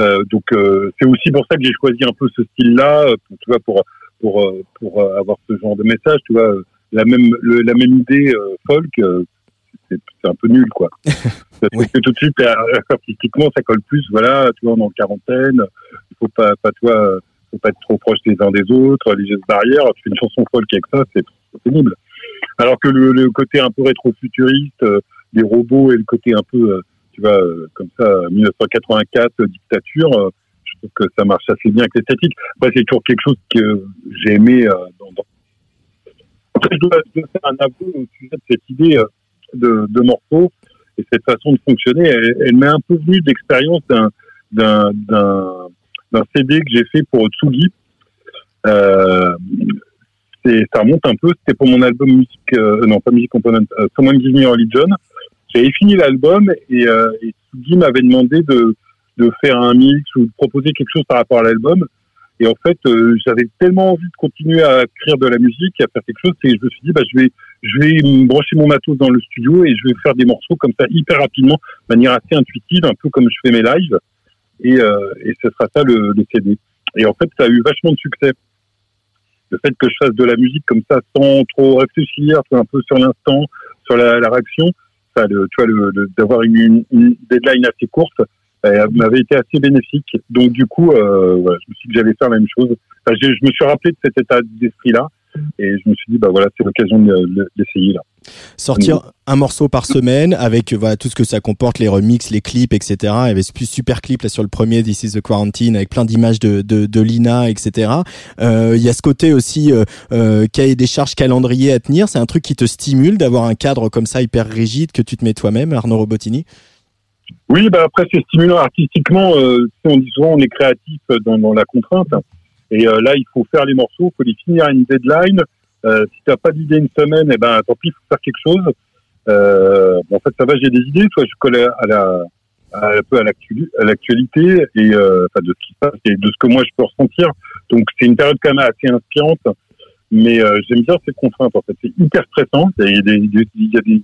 Euh, donc, euh, c'est aussi pour ça que j'ai choisi un peu ce style-là, pour, tu vois, pour pour pour avoir ce genre de message. Tu vois, la même le- la même idée euh, folk. Euh, c'est un peu nul, quoi. Parce Oui. que tout de suite, euh, artistiquement, ça colle plus. Voilà, tu vois, on est en quarantaine il faut pas, pas toi, faut pas être trop proche les uns des autres, les gestes barrières. Tu fais une chanson folk avec ça, c'est pénible. Alors que le, le côté un peu rétro-futuriste, euh, des robots et le côté un peu, euh, tu vois, euh, comme ça, 1984, euh, dictature, euh, je trouve que ça marche assez bien avec l'esthétique. Après, c'est toujours quelque chose que j'ai aimé. euh, dans, dans- je dois, je dois faire un aveu au sujet de cette idée euh, de, morceaux et cette façon de fonctionner. Elle, elle m'est un peu venue d'expérience d'un d'un d'un CD que j'ai fait pour Tsugi. Euh, c'est- ça remonte un peu, c'était pour mon album musique, euh, non pas musique component, euh, Someone Give Me Religion. J'avais fini l'album et, euh, et Tsugi m'avait demandé de, de faire un mix ou de proposer quelque chose par rapport à l'album. Et en fait, j'avais tellement envie de continuer à écrire de la musique et à faire quelque chose, et je me suis dit, bah, je vais, je vais me brancher mon matos dans le studio et je vais faire des morceaux comme ça hyper rapidement, de manière assez intuitive, un peu comme je fais mes lives. Et, euh, et ce sera ça le, le CD. Et en fait, ça a eu vachement de succès. Le fait que je fasse de la musique comme ça sans trop réfléchir, un peu sur l'instant, sur la, la réaction, ça, le, tu vois, le, le- d'avoir une, une, deadline assez courte, euh, m'avait été assez bénéfique. Donc du coup, euh, voilà, je me suis dit que j'allais faire la même chose. Enfin, je me suis rappelé de cet état d'esprit-là et je me suis dit, bah voilà, c'est l'occasion de, de- d'essayer là. Sortir un morceau par semaine avec euh, voilà tout ce que ça comporte, les remixes, les clips, etc. Il y avait ce super clip là sur le premier This is the Quarantine avec plein d'images de, de, de Lina, etc. Euh, Il y a ce côté aussi euh, euh, cahier des charges calendrier à tenir. C'est un truc qui te stimule d'avoir un cadre comme ça hyper rigide que tu te mets toi-même, Arnaud Robotini? Oui, bah après c'est stimulant artistiquement. Euh, sais, on dit souvent on est créatif dans, dans la contrainte. Et euh, là, il faut faire les morceaux, il faut les finir à une deadline. Euh, si t'as pas d'idée une semaine, eh ben tant pis, il faut faire quelque chose. Euh, bon, en fait, ça va, j'ai des idées. Soit je colle à la, un peu à l'actu- à l'actualité et euh, enfin de ce qui se passe et de ce que moi je peux ressentir. Donc c'est une période quand même assez inspirante. Mais euh, j'aime bien ces contraintes. En fait, c'est hyper stressant. Il y a des, des- il y a des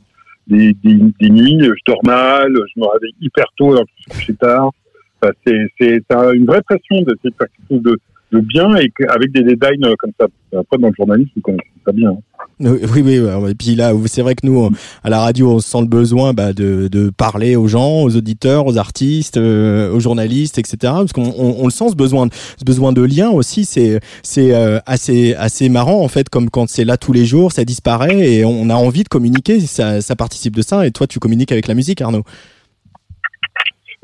des, des, nuits, je dors mal, je me réveille hyper tôt alors que je suis tard. Enfin, c'est une vraie pression de faire quelque chose de, de bien et avec des deadlines euh, comme ça. Après, dans le journalisme, vous connaissez ça bien. hein. Oui, oui. Et puis là, c'est vrai que nous, à la radio, on sent le besoin bah, de, de parler aux gens, aux auditeurs, aux artistes, euh, aux journalistes, etc. Parce qu'on on, on le sent ce besoin, ce besoin de lien aussi. C'est c'est euh, assez assez marrant en fait, comme quand c'est là tous les jours, ça disparaît et on a envie de communiquer. Ça, ça participe de ça. Et toi, tu communiques avec la musique, Arnaud.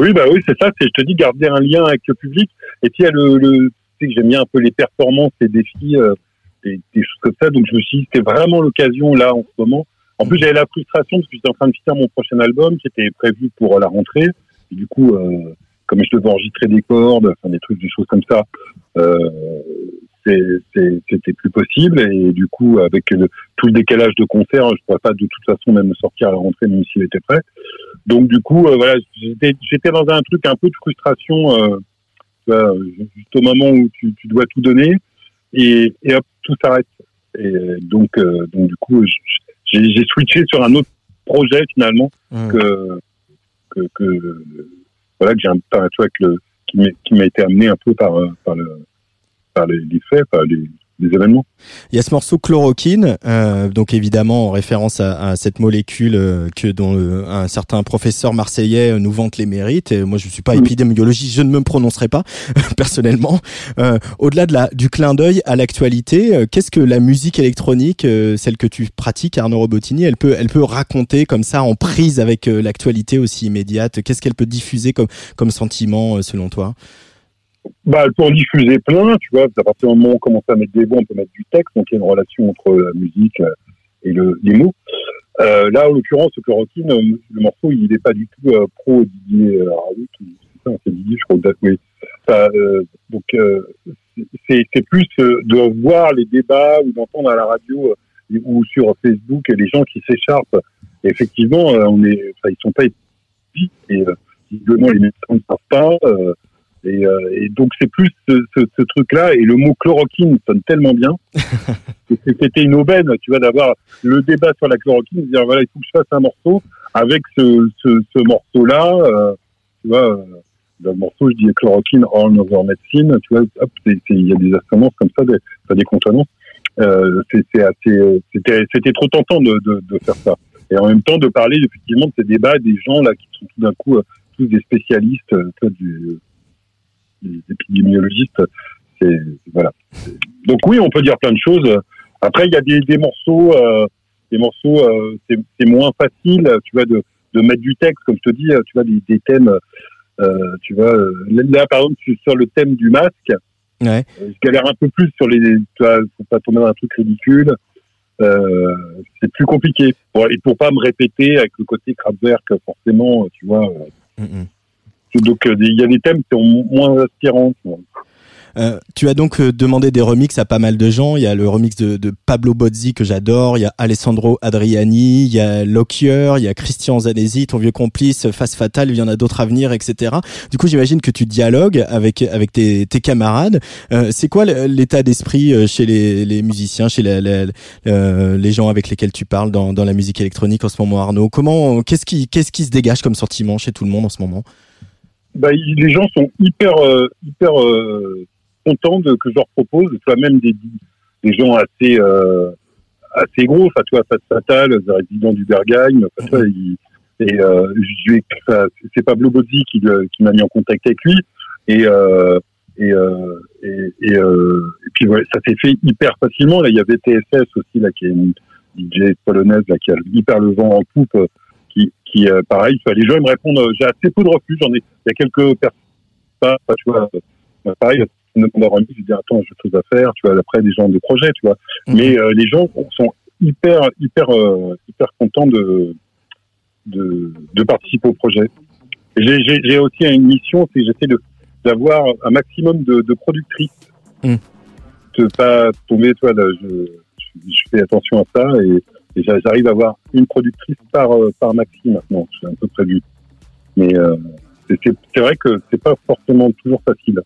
Oui, bah oui, c'est ça. C'est, je te dis, garder un lien avec le public. Et puis, il y a le, le sais que j'aime bien un peu les performances, les défis, euh, des, des choses comme ça. Donc, je me suis dit, c'était vraiment l'occasion là en ce moment. En plus, j'avais la frustration parce que j'étais en train de finir mon prochain album qui était prévu pour la rentrée. Et du coup, euh, comme je devais enregistrer des cordes, enfin des trucs, des choses comme ça, euh, c'était plus possible. Et du coup, avec le- tout le décalage de concert, je pourrais pas de toute façon même sortir à la rentrée, même s'il était prêt. Donc du coup, euh, voilà, j'étais j'étais dans un truc un peu de frustration, euh, tu vois, juste au moment où tu, tu dois tout donner, et, et hop, tout s'arrête. Et donc, euh, donc du coup, j'ai switché sur un autre projet finalement que, que, que voilà que j'ai un vois, que le, qui m'a été amené un peu par euh, par le par les, les faits, par les, événements. Il y a ce morceau chloroquine, euh, donc évidemment en référence à, à cette molécule euh, que dont le- un certain professeur marseillais euh, nous vante les mérites. Et moi, je suis pas épidémiologiste, je ne me prononcerai pas personnellement. Euh, Au-delà de la du clin d'œil à l'actualité, euh, qu'est-ce que la musique électronique, euh, celle que tu pratiques, Arnaud Robotini, elle peut elle peut raconter comme ça en prise avec euh, l'actualité aussi immédiate? Qu'est-ce qu'elle peut diffuser comme comme sentiment euh, selon toi? Bah, pour diffuser plein, tu vois, à partir du moment où on commence à mettre des voix, on peut mettre du texte, donc il y a une relation entre la musique euh, et le, les mots. Euh, là, en l'occurrence, le chloroquine, euh, le morceau, il n'est pas du tout euh, pro Didier euh, Raoult, ou- c'est Didier, je crois, euh, donc, euh, c'est plus euh, de voir les débats ou d'entendre à la radio euh, ou sur Facebook les gens qui s'écharpent. Effectivement, euh, on est, enfin, ils sont pas et euh, visiblement les médecins ne savent pas. Euh, et, euh, et donc c'est plus ce, ce, ce truc-là et le mot chloroquine sonne tellement bien que c'était une aubaine, tu vois, d'avoir le débat sur la chloroquine, de dire voilà, il faut que je fasse un morceau avec ce, ce, ce morceau-là, euh, tu vois. euh, dans le morceau, je dis chloroquine all over medicine, tu vois, il y a des assonances comme ça, des, pas des consonances. Euh, c'était, trop tentant de, de, de faire ça. Et en même temps, de parler effectivement de ces débats, des gens là qui sont tout d'un coup tous des spécialistes, tu vois, du, des épidémiologistes. C'est voilà. Donc oui, on peut dire plein de choses. Après, il y a des, des morceaux, euh, des morceaux, euh, c'est c'est moins facile, tu vois, de, de mettre du texte, comme je te dis, tu vois, des, des thèmes. Euh, tu vois, euh, là par exemple, sur le thème du masque, Ouais. euh, je galère un peu plus sur les, tu vois, faut pas tomber dans un truc ridicule. Euh, c'est plus compliqué. Pour, et pour pas me répéter avec le côté Kraftwerk, forcément, tu vois. euh, donc euh, il y a des thèmes qui sont moins aspirants. Euh, tu as donc euh, demandé des remixes à pas mal de gens. Il y a le remix de, Pablo Bozzi que j'adore. Il y a Alessandro Adriani. Il y a Lockyer. Il y a Christian Zanesi, ton vieux complice, Face Fatale. Il y en a d'autres à venir, etc. Du coup, j'imagine que tu dialogues avec avec tes, camarades. C'est quoi l'état d'esprit chez les, musiciens, chez la- les gens avec lesquels tu parles dans, dans la musique électronique en ce moment, Arnaud? Comment, qu'est-ce qui qu'est-ce qui se dégage comme sentiment chez tout le monde en ce moment? Bah, les gens sont hyper euh, hyper euh, contents de que je leur propose, vois même des des gens assez euh, assez gros, enfin tu vois Fat Fatal, résident du enfin, tu vois, il- et euh, c'est Pablo Bozzi qui, qui m'a mis en contact avec lui. Et euh, et, euh, et, et, euh, et puis ouais, ça s'est fait hyper facilement. Là, il y avait TSS aussi là qui est une DJ polonaise là qui a hyper le vent en poupe, euh, qui qui euh, pareil. les gens ils me répondent, euh, j'ai assez peu de refus. J'en ai, il y a quelques personnes, pas, pas, tu vois, euh, pareil. Une demande remis, je dis attends, j'ai autre chose à faire. Tu vois, après des gens des projets, tu vois. Mais euh, les gens sont hyper hyper euh, hyper contents de de, de participer au projet. Et J'ai aussi une mission, c'est que j'essaie de d'avoir un maximum de, de productrices. De pas tomber, toi, là, je, je, je fais attention à ça et, j'arrive à avoir une productrice par euh, par maxi maintenant. C'est un peu prévu. Mais euh, c'est- vrai que c'est pas forcément toujours facile.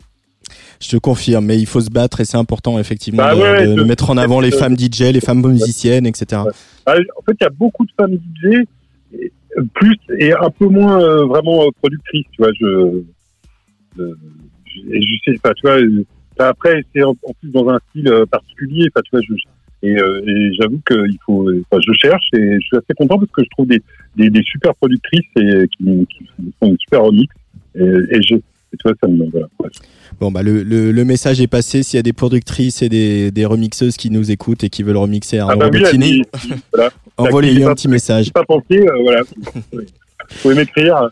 Je te confirme, mais il faut se battre et c'est important effectivement Bah de, ouais, de- de je- mettre en avant les femmes DJ, les femmes musiciennes, etc. Ah, En fait, il y a beaucoup de femmes DJ, plus et un peu moins euh, vraiment productrices. Tu vois, je euh, je sais, enfin, tu vois, après, c'est en, en plus dans un style particulier, tu vois, je, et, euh, et j'avoue qu'il faut, enfin, je cherche et je suis assez content parce que je trouve des, des, des super productrices et qui, qui font une super remix. Et, et je, et tu vois, ça me, voilà. bref. Bon, bah, le, le, le message est passé. S'il y a des productrices et des, des remixeuses qui nous écoutent et qui veulent remixer Ah Arnaud bah Robotini, voilà. envoyez-lui un petit message. Pas pensé, euh, voilà. Vous pouvez m'écrire.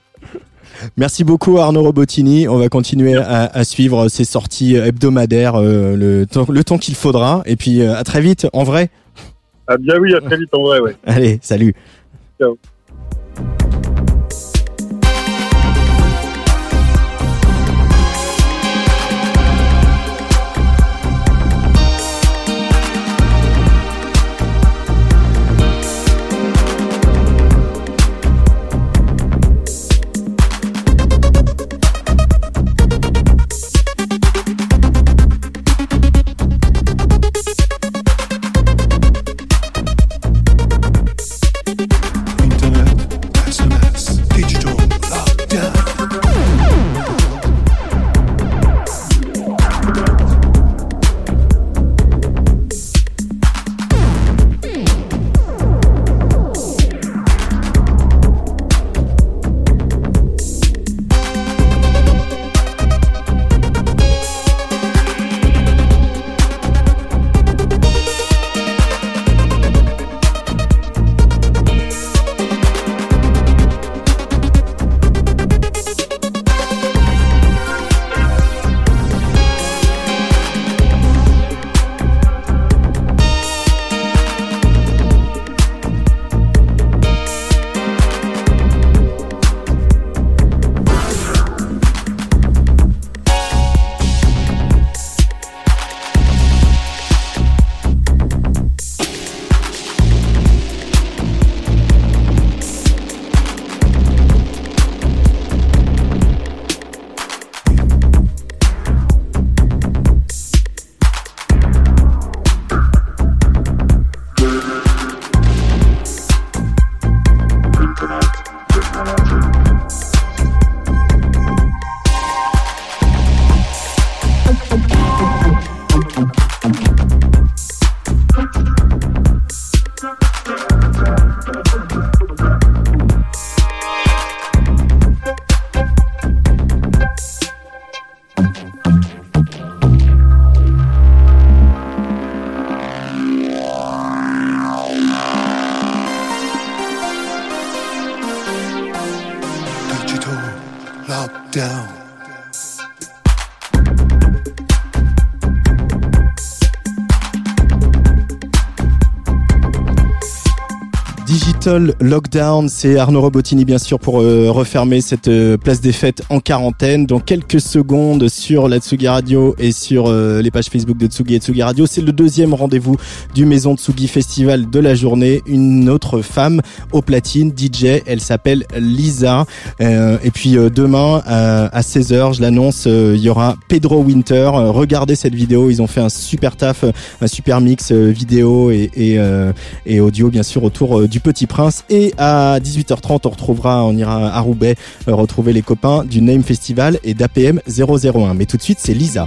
Merci beaucoup Arnaud Robotini. On va continuer à, à suivre ces sorties hebdomadaires euh, le temps, le temps qu'il faudra. Et puis euh, à très vite en vrai. Ah bien oui, à très vite en vrai, ouais. Allez, salut. Ciao. Lockdown, c'est Arnaud Robotini bien sûr pour euh, refermer cette euh, place des fêtes en quarantaine. Dans quelques secondes sur la Tsugi Radio et sur euh, les pages Facebook de Tsugi et Tsugi Radio, c'est le deuxième rendez-vous du Maison Tsugi Festival de la journée. Une autre femme au platine, DJ, elle s'appelle Lisa. Et puis demain à 16h, je l'annonce, il y aura Pedro Winter. Regardez cette vidéo, ils ont fait un super taf, un super mix vidéo et, et, audio bien sûr autour du Petit Prince. Et à 18h30, on retrouvera, on ira à Roubaix euh, retrouver les copains du Name Festival et d'APM 001. Mais tout de suite, c'est Lisa.